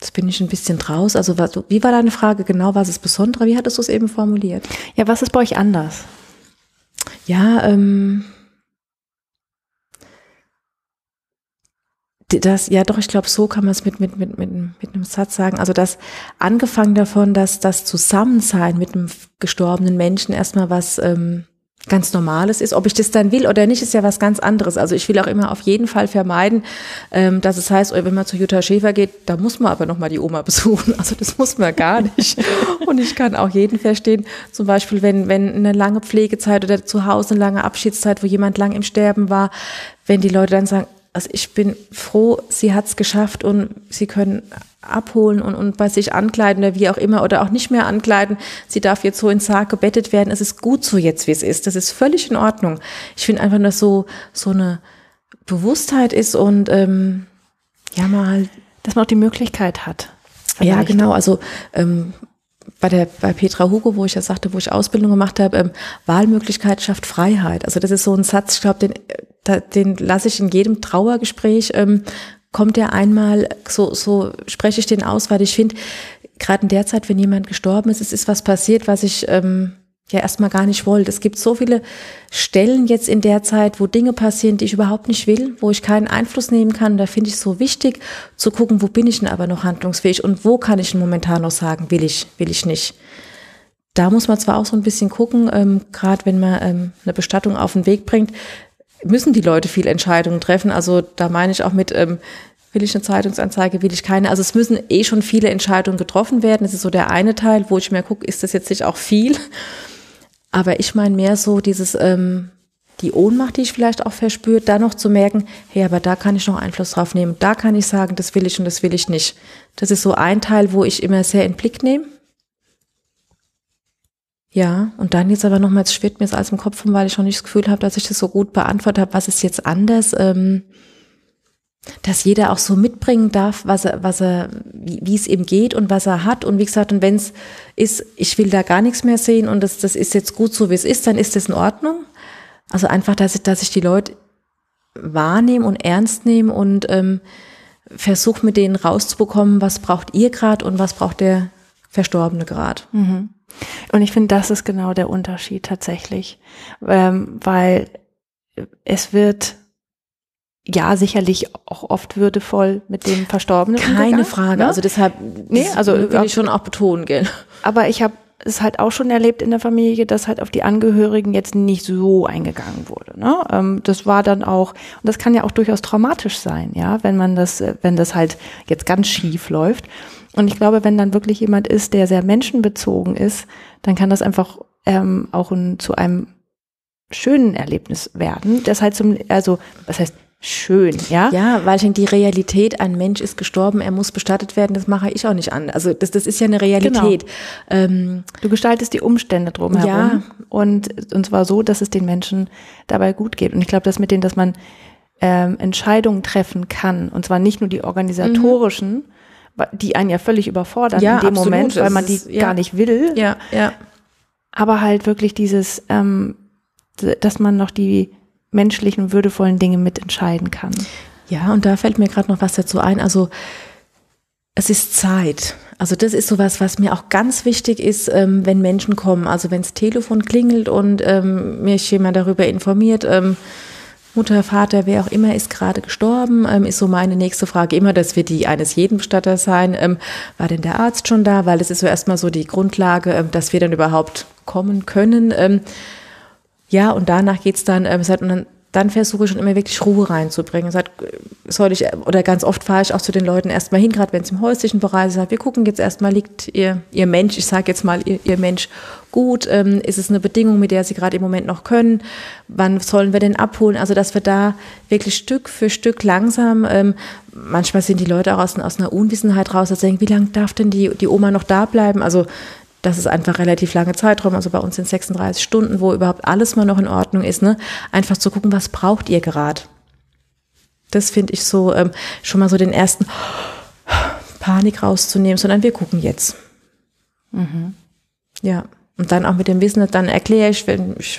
Jetzt bin ich ein bisschen draus. Also wie war deine Frage genau? Was ist Besondere? Wie hattest du es eben formuliert? Ja, was ist bei euch anders? Ja, ähm, das, ja doch, ich glaube, so kann man es mit, mit, mit, mit, mit einem Satz sagen. Also das angefangen davon, dass das Zusammensein mit einem gestorbenen Menschen erstmal was ähm, ganz Normales ist. Ob ich das dann will oder nicht, ist ja was ganz anderes. Also ich will auch immer auf jeden Fall vermeiden, ähm, dass es heißt, oh, wenn man zu Jutta Schäfer geht, da muss man aber nochmal die Oma besuchen. Also das muss man gar nicht. Und ich kann auch jeden verstehen, zum Beispiel, wenn, wenn eine lange Pflegezeit oder zu Hause eine lange Abschiedszeit, wo jemand lang im Sterben war, wenn die Leute dann sagen, also ich bin froh, sie hat es geschafft und sie können abholen und, und bei sich ankleiden oder wie auch immer oder auch nicht mehr ankleiden. Sie darf jetzt so in Sarg gebettet werden. Es ist gut so jetzt, wie es ist. Das ist völlig in Ordnung. Ich finde einfach, dass so, so eine Bewusstheit ist und ähm, ja mal. Dass man auch die Möglichkeit hat. Vielleicht. Ja, genau. Also ähm, bei der bei Petra Hugo, wo ich ja sagte, wo ich Ausbildung gemacht habe, ähm, Wahlmöglichkeit schafft Freiheit. Also das ist so ein Satz, ich glaube, den, äh, den lasse ich in jedem Trauergespräch ähm, kommt er einmal, so, so spreche ich den aus, weil ich finde, gerade in der Zeit, wenn jemand gestorben ist, es ist was passiert, was ich ähm, ja erstmal gar nicht wollte. Es gibt so viele Stellen jetzt in der Zeit, wo Dinge passieren, die ich überhaupt nicht will, wo ich keinen Einfluss nehmen kann. Da finde ich es so wichtig zu gucken, wo bin ich denn aber noch handlungsfähig und wo kann ich denn momentan noch sagen, will ich, will ich nicht. Da muss man zwar auch so ein bisschen gucken, ähm, gerade wenn man ähm, eine Bestattung auf den Weg bringt, müssen die Leute viel Entscheidungen treffen. Also da meine ich auch mit, ähm, will ich eine Zeitungsanzeige, will ich keine. Also es müssen eh schon viele Entscheidungen getroffen werden. Das ist so der eine Teil, wo ich mir gucke, ist das jetzt nicht auch viel? Aber ich meine mehr so dieses, ähm, die Ohnmacht, die ich vielleicht auch verspürt, da noch zu merken, hey, aber da kann ich noch Einfluss drauf nehmen. Da kann ich sagen, das will ich und das will ich nicht. Das ist so ein Teil, wo ich immer sehr in Blick nehme. Ja, und dann jetzt aber nochmal, jetzt schwirrt mir das alles im Kopf rum, weil ich noch nicht das Gefühl habe, dass ich das so gut beantwortet habe. Was ist jetzt anders? Ähm, dass jeder auch so mitbringen darf, was er, was er, wie, wie es ihm geht und was er hat. Und wie gesagt, und wenn es ist, ich will da gar nichts mehr sehen und das, das ist jetzt gut so, wie es ist, dann ist das in Ordnung. Also einfach, dass ich, dass ich die Leute wahrnehme und ernst nehme und ähm, versuche mit denen rauszubekommen, was braucht ihr gerade und was braucht der Verstorbene gerade. Mhm. Und ich finde, das ist genau der Unterschied tatsächlich, ähm, weil es wird ja sicherlich auch oft würdevoll mit dem Verstorbenen. Keine Frage. Ne? Also deshalb nee, also will ich schon auch betonen, gell. Aber ich habe es halt auch schon erlebt in der Familie, dass halt auf die Angehörigen jetzt nicht so eingegangen wurde. Ne? Ähm, das war dann auch, und das kann ja auch durchaus traumatisch sein, ja, wenn man das, wenn das halt jetzt ganz schief läuft. Und ich glaube, wenn dann wirklich jemand ist, der sehr menschenbezogen ist, dann kann das einfach ähm, auch ein, zu einem schönen Erlebnis werden. Das halt zum, also, was heißt schön, ja? Ja, weil ich denke, die Realität, ein Mensch ist gestorben, er muss bestattet werden, das mache ich auch nicht an. Also das, das ist ja eine Realität. Genau. Ähm, du gestaltest die Umstände drumherum. Ja. Und, und zwar so, dass es den Menschen dabei gut geht. Und ich glaube, dass mit denen, dass man ähm, Entscheidungen treffen kann, und zwar nicht nur die organisatorischen, mhm die einen ja völlig überfordern ja, in dem absolut. Moment, weil man die ist, ja. gar nicht will. Ja, ja. Aber halt wirklich dieses, ähm, dass man noch die menschlichen, würdevollen Dinge mitentscheiden kann. Ja, und da fällt mir gerade noch was dazu ein. Also es ist Zeit. Also das ist sowas, was mir auch ganz wichtig ist, ähm, wenn Menschen kommen. Also wenn das Telefon klingelt und ähm, mich jemand darüber informiert, ähm, Mutter, Vater, wer auch immer ist gerade gestorben, ähm, ist so meine nächste Frage immer, das wird die eines jeden Bestatter sein. Ähm, war denn der Arzt schon da? Weil es ist so erstmal so die Grundlage, ähm, dass wir dann überhaupt kommen können. Ähm, ja, und danach geht's dann, ähm, und dann dann versuche ich schon immer wirklich Ruhe reinzubringen. Sag, soll ich, oder ganz oft fahre ich auch zu den Leuten erstmal hin, gerade wenn es im häuslichen Bereich ist, wir gucken jetzt erstmal, liegt ihr, ihr Mensch, ich sage jetzt mal, ihr, ihr Mensch gut, ähm, ist es eine Bedingung, mit der sie gerade im Moment noch können, wann sollen wir denn abholen? Also, dass wir da wirklich Stück für Stück langsam, ähm, manchmal sind die Leute auch aus, aus einer Unwissenheit raus, dass sie denken, wie lange darf denn die, die Oma noch da bleiben? Also, das ist einfach relativ lange Zeitraum, also bei uns sind 36 Stunden, wo überhaupt alles mal noch in Ordnung ist, ne? Einfach zu gucken, was braucht ihr gerade? Das finde ich so ähm, schon mal so den ersten Panik rauszunehmen, sondern wir gucken jetzt. Mhm. Ja. Und dann auch mit dem Wissen, dann erkläre ich, wenn ich,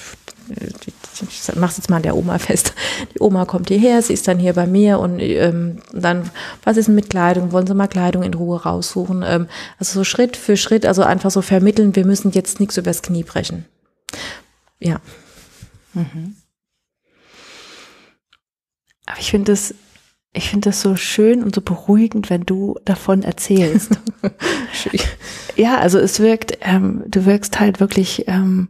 ich mache es jetzt mal an der Oma fest. Die Oma kommt hierher, sie ist dann hier bei mir und ähm, dann, was ist denn mit Kleidung? Wollen Sie mal Kleidung in Ruhe raussuchen? Ähm, also so Schritt für Schritt, also einfach so vermitteln, wir müssen jetzt nichts übers Knie brechen. Ja. Mhm. Aber ich finde es ich finde das so schön und so beruhigend, wenn du davon erzählst. ja, also es wirkt, ähm, du wirkst halt wirklich ähm,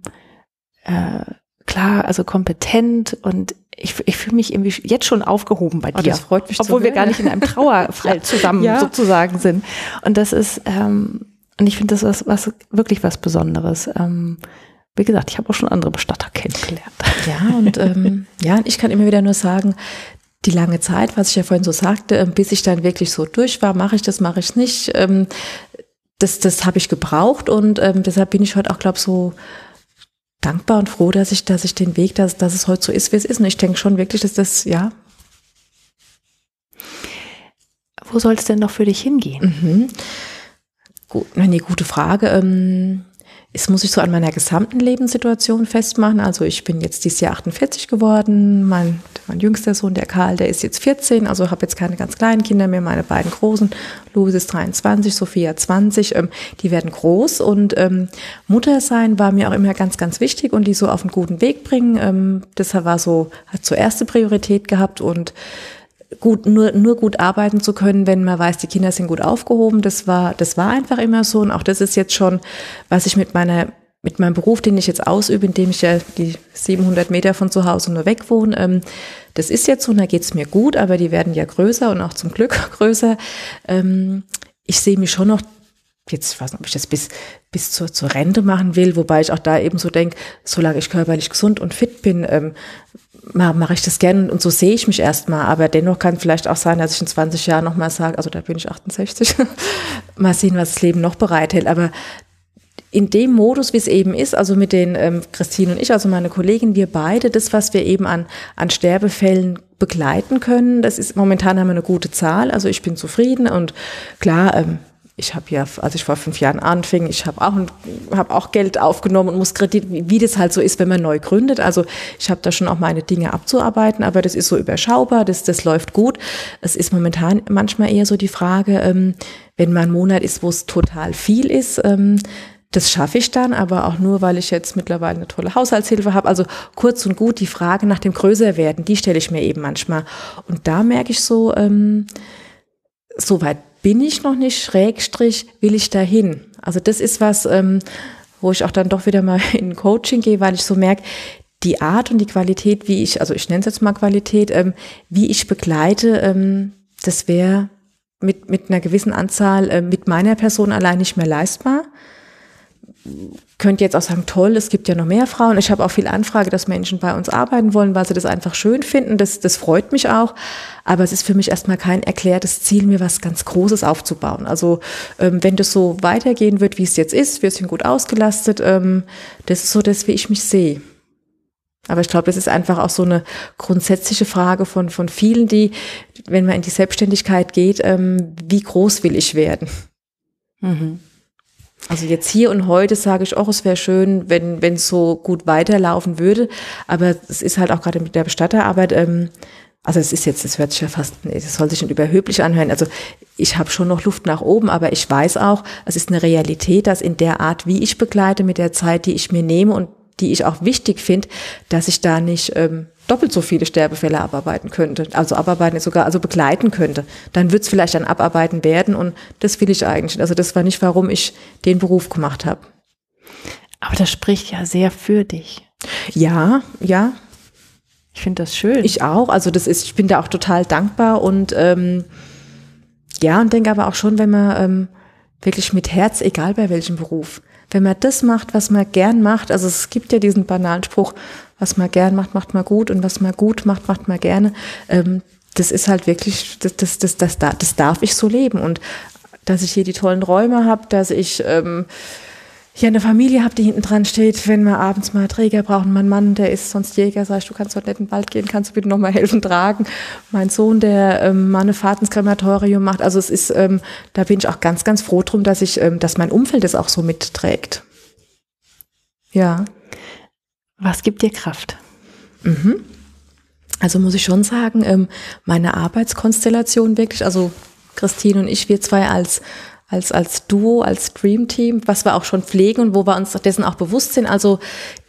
äh, klar, also kompetent und ich, ich fühle mich irgendwie jetzt schon aufgehoben bei oh, dir. Das freut mich Obwohl wir gar nicht in einem Trauerfall zusammen ja. sozusagen sind. Und das ist, ähm, und ich finde das was, was wirklich was Besonderes. Ähm, wie gesagt, ich habe auch schon andere Bestatter kennengelernt. Ja, und ähm, ja, ich kann immer wieder nur sagen, die lange Zeit, was ich ja vorhin so sagte, ähm, bis ich dann wirklich so durch war, mache ich das, mache ich nicht. Ähm, das, das habe ich gebraucht und ähm, deshalb bin ich heute auch, glaube so dankbar und froh, dass ich, dass ich den Weg, dass, dass es heute so ist, wie es ist. Und ich denke schon wirklich, dass das, ja. Wo soll es denn noch für dich hingehen? Mhm. Gut, eine gute Frage. Ähm, es muss ich so an meiner gesamten Lebenssituation festmachen. Also ich bin jetzt dieses Jahr 48 geworden. Mein, mein jüngster Sohn, der Karl, der ist jetzt 14. Also habe jetzt keine ganz kleinen Kinder mehr. Meine beiden großen, Louis ist 23, Sophia 20. Ähm, die werden groß und ähm, Mutter sein war mir auch immer ganz, ganz wichtig und die so auf einen guten Weg bringen. Ähm, das war so, hat zuerst Priorität gehabt und gut, nur, nur gut arbeiten zu können, wenn man weiß, die Kinder sind gut aufgehoben. Das war, das war einfach immer so. Und auch das ist jetzt schon, was ich mit meiner, mit meinem Beruf, den ich jetzt ausübe, indem ich ja die 700 Meter von zu Hause nur weg wohne, ähm, das ist jetzt so, und da geht's mir gut, aber die werden ja größer und auch zum Glück größer. Ähm, ich sehe mich schon noch jetzt, ich weiß nicht, ob ich das bis, bis zur, zur Rente machen will, wobei ich auch da eben so denke, solange ich körperlich gesund und fit bin, ähm, mache ich das gerne und so sehe ich mich erstmal. Aber dennoch kann vielleicht auch sein, dass ich in 20 Jahren nochmal sage, also da bin ich 68, mal sehen, was das Leben noch bereithält. Aber in dem Modus, wie es eben ist, also mit den ähm, Christine und ich, also meine Kollegin, wir beide, das, was wir eben an, an Sterbefällen begleiten können, das ist momentan haben wir eine gute Zahl. Also ich bin zufrieden und klar, ähm, ich habe ja, als ich vor fünf Jahren anfing, ich habe auch, hab auch Geld aufgenommen und muss Kredit, wie, das halt so ist, wenn man neu gründet. Also ich habe da schon auch meine Dinge abzuarbeiten, aber das ist so überschaubar, das, das läuft gut. Es ist momentan manchmal eher so die Frage, ähm, wenn mal ein Monat ist, wo es total viel ist, ähm, das schaffe ich dann, aber auch nur, weil ich jetzt mittlerweile eine tolle Haushaltshilfe habe. Also kurz und gut, die Frage nach dem Größerwerden, die stelle ich mir eben manchmal. Und da merke ich so, ähm, so weit bin ich noch nicht, Schrägstrich, will ich dahin. Also das ist was, ähm, wo ich auch dann doch wieder mal in Coaching gehe, weil ich so merke, die Art und die Qualität, wie ich, also ich nenne es jetzt mal Qualität, ähm, wie ich begleite, ähm, das wäre mit, mit einer gewissen Anzahl äh, mit meiner Person allein nicht mehr leistbar könnte jetzt auch sagen, toll, es gibt ja noch mehr Frauen. Ich habe auch viel Anfrage, dass Menschen bei uns arbeiten wollen, weil sie das einfach schön finden. Das, das freut mich auch. Aber es ist für mich erstmal kein erklärtes Ziel, mir was ganz Großes aufzubauen. Also ähm, wenn das so weitergehen wird, wie es jetzt ist, wir sind gut ausgelastet, ähm, das ist so das, wie ich mich sehe. Aber ich glaube, das ist einfach auch so eine grundsätzliche Frage von, von vielen, die, wenn man in die Selbstständigkeit geht, ähm, wie groß will ich werden? Mhm. Also jetzt hier und heute sage ich auch, es wäre schön, wenn wenn es so gut weiterlaufen würde. Aber es ist halt auch gerade mit der Bestatterarbeit, ähm, also es ist jetzt, das hört sich ja fast, es soll sich nicht überhöblich anhören. Also ich habe schon noch Luft nach oben, aber ich weiß auch, es ist eine Realität, dass in der Art, wie ich begleite, mit der Zeit, die ich mir nehme und die ich auch wichtig finde, dass ich da nicht ähm, doppelt so viele Sterbefälle abarbeiten könnte, also abarbeiten sogar, also begleiten könnte, dann wird es vielleicht ein Abarbeiten werden und das will ich eigentlich. Also das war nicht, warum ich den Beruf gemacht habe. Aber das spricht ja sehr für dich. Ja, ja. Ich finde das schön. Ich auch. Also das ist, ich bin da auch total dankbar und ähm, ja, und denke aber auch schon, wenn man ähm, wirklich mit Herz, egal bei welchem Beruf, wenn man das macht, was man gern macht, also es gibt ja diesen banalen Spruch, was man gern macht, macht man gut und was man gut macht, macht man gerne. Ähm, das ist halt wirklich, das, das, das, das, das darf ich so leben und dass ich hier die tollen Räume habe, dass ich ähm, ich eine Familie habe, die hinten dran steht, wenn wir abends mal Träger brauchen. Mein Mann, der ist sonst Jäger, sag ich, du kannst heute nicht in den Wald gehen, kannst du bitte nochmal helfen tragen. Mein Sohn, der ähm, mal eine Fahrt ins Krematorium macht. Also es ist, ähm, da bin ich auch ganz, ganz froh drum, dass ich, ähm, dass mein Umfeld das auch so mitträgt. Ja. Was gibt dir Kraft? Mhm. Also muss ich schon sagen, ähm, meine Arbeitskonstellation wirklich, also Christine und ich, wir zwei als als, als Duo, als Dream-Team, was wir auch schon pflegen und wo wir uns dessen auch bewusst sind. Also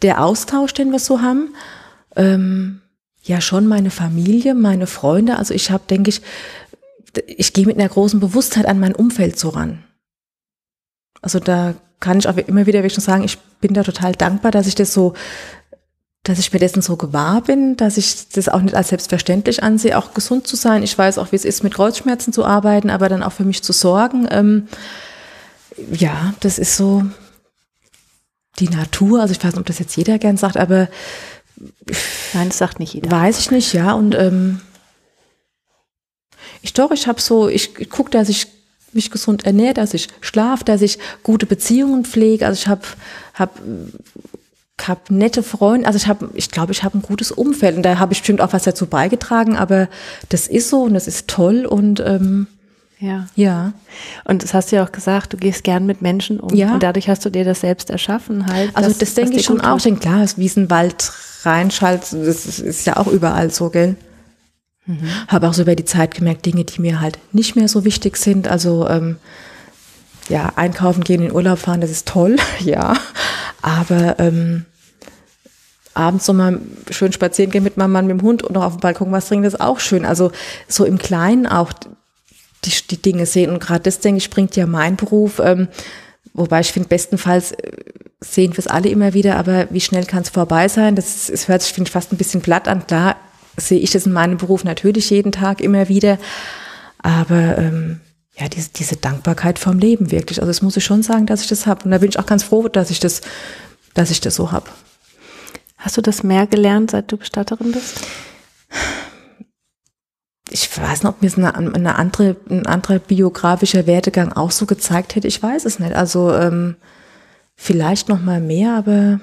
der Austausch, den wir so haben, ähm, ja schon meine Familie, meine Freunde. Also ich habe, denke ich, ich gehe mit einer großen Bewusstheit an mein Umfeld so ran. Also da kann ich auch immer wieder wirklich sagen, ich bin da total dankbar, dass ich das so dass ich mir dessen so gewahr bin, dass ich das auch nicht als selbstverständlich ansehe, auch gesund zu sein. Ich weiß auch, wie es ist, mit Kreuzschmerzen zu arbeiten, aber dann auch für mich zu sorgen. Ähm, ja, das ist so die Natur. Also ich weiß nicht, ob das jetzt jeder gern sagt, aber nein, das sagt nicht jeder. Weiß ich nicht, ja. Und ähm, ich doch, ich habe so, ich, gucke, dass ich mich gesund ernähre, dass ich schlafe, dass ich gute Beziehungen pflege. Also ich habe hab habe nette Freunde, also ich habe, ich glaube, ich habe ein gutes Umfeld und da habe ich bestimmt auch was dazu beigetragen, aber das ist so und das ist toll und ähm, ja. Ja. Und das hast du ja auch gesagt, du gehst gern mit Menschen um. Ja. Und dadurch hast du dir das selbst erschaffen halt. Also das, das denke ich schon auch. Denn klar, das Wiesenwald reinschallt, das ist, ist ja auch überall so, gell? Mhm. Habe auch so über die Zeit gemerkt, Dinge, die mir halt nicht mehr so wichtig sind. Also ähm, ja, einkaufen gehen, in Urlaub fahren, das ist toll, ja. Aber ähm, abends nochmal schön spazieren gehen mit meinem Mann, mit dem Hund und noch auf dem Balkon was trinken, das ist auch schön. Also so im Kleinen auch die, die Dinge sehen. Und gerade das, denke ich, bringt ja mein Beruf. Ähm, wobei ich finde, bestenfalls äh, sehen wir es alle immer wieder, aber wie schnell kann es vorbei sein? Das, das hört sich, finde ich, fast ein bisschen platt an. Klar sehe ich das in meinem Beruf natürlich jeden Tag immer wieder. Aber ähm, ja, diese, diese Dankbarkeit vom Leben wirklich. Also das muss ich schon sagen, dass ich das habe. Und da bin ich auch ganz froh, dass ich das, dass ich das so habe. Hast du das mehr gelernt, seit du Bestatterin bist? Ich weiß nicht, ob mir eine, eine andere, ein anderer biografischer Werdegang auch so gezeigt hätte. Ich weiß es nicht. Also ähm, vielleicht noch mal mehr, aber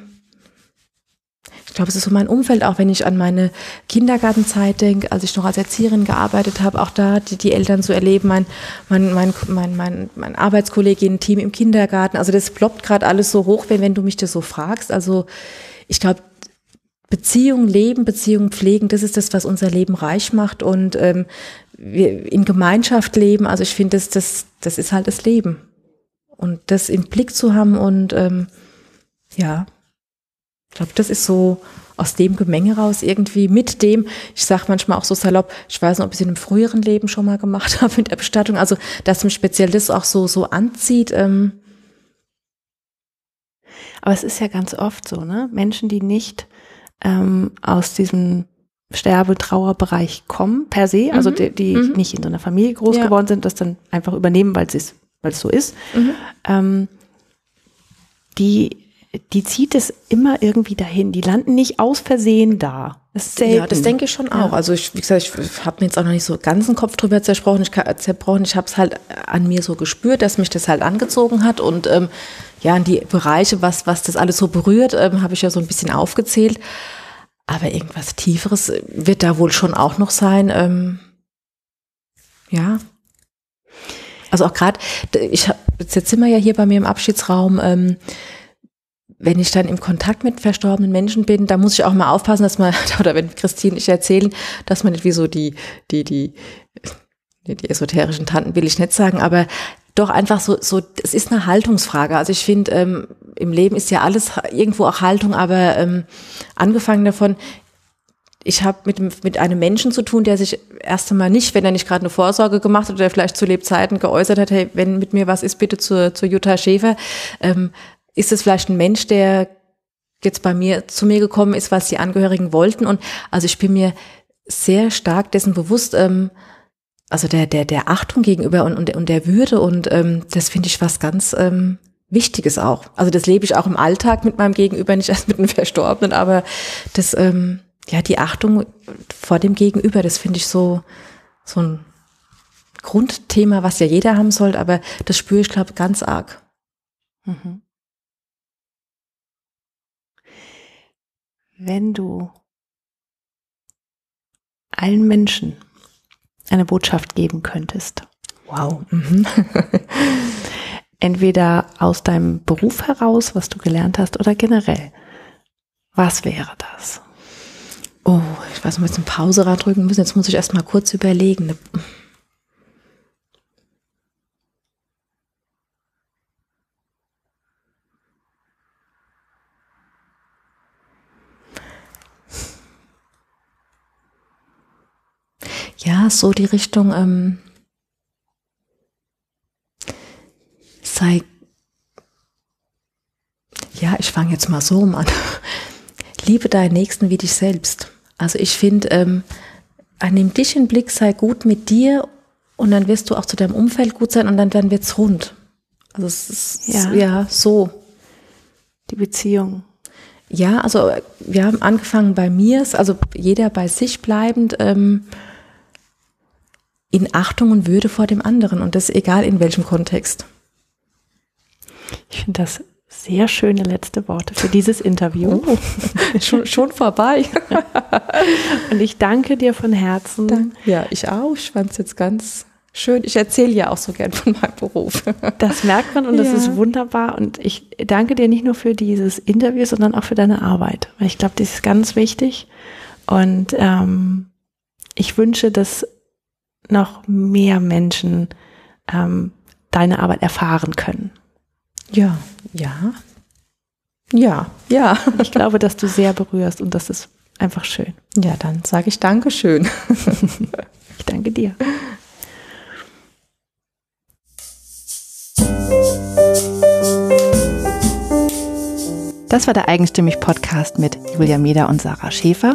ich glaube, es ist so mein Umfeld, auch wenn ich an meine Kindergartenzeit denke, als ich noch als Erzieherin gearbeitet habe, auch da die, die Eltern zu erleben, mein, mein, mein, mein, mein, mein Arbeitskolleginnen-Team im Kindergarten. Also das ploppt gerade alles so hoch, wenn, wenn du mich das so fragst. Also ich glaube, Beziehung leben, Beziehung pflegen, das ist das, was unser Leben reich macht und ähm, wir in Gemeinschaft leben. Also ich finde, das, das, das ist halt das Leben. Und das im Blick zu haben und ähm, ja, ich glaube, das ist so aus dem Gemenge raus irgendwie mit dem, ich sage manchmal auch so salopp, ich weiß nicht, ob ich es in einem früheren Leben schon mal gemacht habe mit der Bestattung, also dass mich speziell das auch so, so anzieht. Ähm. Aber es ist ja ganz oft so, ne? Menschen, die nicht ähm, aus diesem Sterbe-Trauerbereich kommen, per se, also mhm. die, die mhm. nicht in so einer Familie groß ja. geworden sind, das dann einfach übernehmen, weil es weil es so ist, mhm. ähm, die die zieht es immer irgendwie dahin. Die landen nicht aus Versehen da. Das. Ja, das denke ich schon auch. Also ich, wie gesagt, ich habe mir jetzt auch noch nicht so ganz den Kopf drüber zersprochen. Ich, zerbrochen. ich habe es halt an mir so gespürt, dass mich das halt angezogen hat und ähm, ja, in die Bereiche, was was das alles so berührt, ähm, habe ich ja so ein bisschen aufgezählt. Aber irgendwas Tieferes wird da wohl schon auch noch sein. Ähm, ja. Also auch gerade, ich hab, jetzt sind wir ja hier bei mir im Abschiedsraum. Ähm, wenn ich dann im Kontakt mit verstorbenen Menschen bin, da muss ich auch mal aufpassen, dass man, oder wenn Christine ich erzählen, dass man nicht wie so die, die, die, die esoterischen Tanten will ich nicht sagen, aber doch einfach so, so, es ist eine Haltungsfrage. Also ich finde, ähm, im Leben ist ja alles irgendwo auch Haltung, aber ähm, angefangen davon, ich habe mit, mit einem Menschen zu tun, der sich erst einmal nicht, wenn er nicht gerade eine Vorsorge gemacht hat oder vielleicht zu Lebzeiten geäußert hat, hey, wenn mit mir was ist, bitte zur, zur Jutta Schäfer, ähm, ist es vielleicht ein Mensch, der jetzt bei mir zu mir gekommen ist, was die Angehörigen wollten. Und also ich bin mir sehr stark dessen bewusst, ähm, also der, der, der Achtung gegenüber und, und, und der Würde und ähm, das finde ich was ganz ähm, Wichtiges auch. Also das lebe ich auch im Alltag mit meinem Gegenüber, nicht erst mit einem Verstorbenen, aber das, ähm, ja, die Achtung vor dem Gegenüber, das finde ich so, so ein Grundthema, was ja jeder haben sollte, aber das spüre ich, glaube ganz arg. Mhm. Wenn du allen Menschen eine Botschaft geben könntest. Wow. Mhm. Entweder aus deinem Beruf heraus, was du gelernt hast, oder generell. Was wäre das? Oh, ich weiß ob wir jetzt eine Pause drücken müssen. Jetzt muss ich erst mal kurz überlegen. Ja, so die Richtung, ähm, sei, ja, ich fange jetzt mal so an. Liebe deinen Nächsten wie dich selbst. Also ich finde, ähm, nimm dich in Blick, sei gut mit dir und dann wirst du auch zu deinem Umfeld gut sein und dann, dann wird's rund. Also es ist ja, ja so. Die Beziehung. Ja, also wir haben angefangen bei mir, also jeder bei sich bleibend. Ähm, in Achtung und Würde vor dem anderen und das egal in welchem Kontext. Ich finde das sehr schöne letzte Worte für dieses Interview. Oh, schon, schon vorbei. und ich danke dir von Herzen. Dank. Ja, ich auch. Ich fand es jetzt ganz schön. Ich erzähle ja auch so gern von meinem Beruf. Das merkt man und das ja. ist wunderbar. Und ich danke dir nicht nur für dieses Interview, sondern auch für deine Arbeit. Weil ich glaube, das ist ganz wichtig. Und ähm, ich wünsche, dass noch mehr Menschen ähm, deine Arbeit erfahren können. Ja, ja, ja, ja. Ich glaube, dass du sehr berührst und das ist einfach schön. Ja, dann sage ich Dankeschön. ich danke dir. Das war der Eigenstimmig Podcast mit Julia Meder und Sarah Schäfer.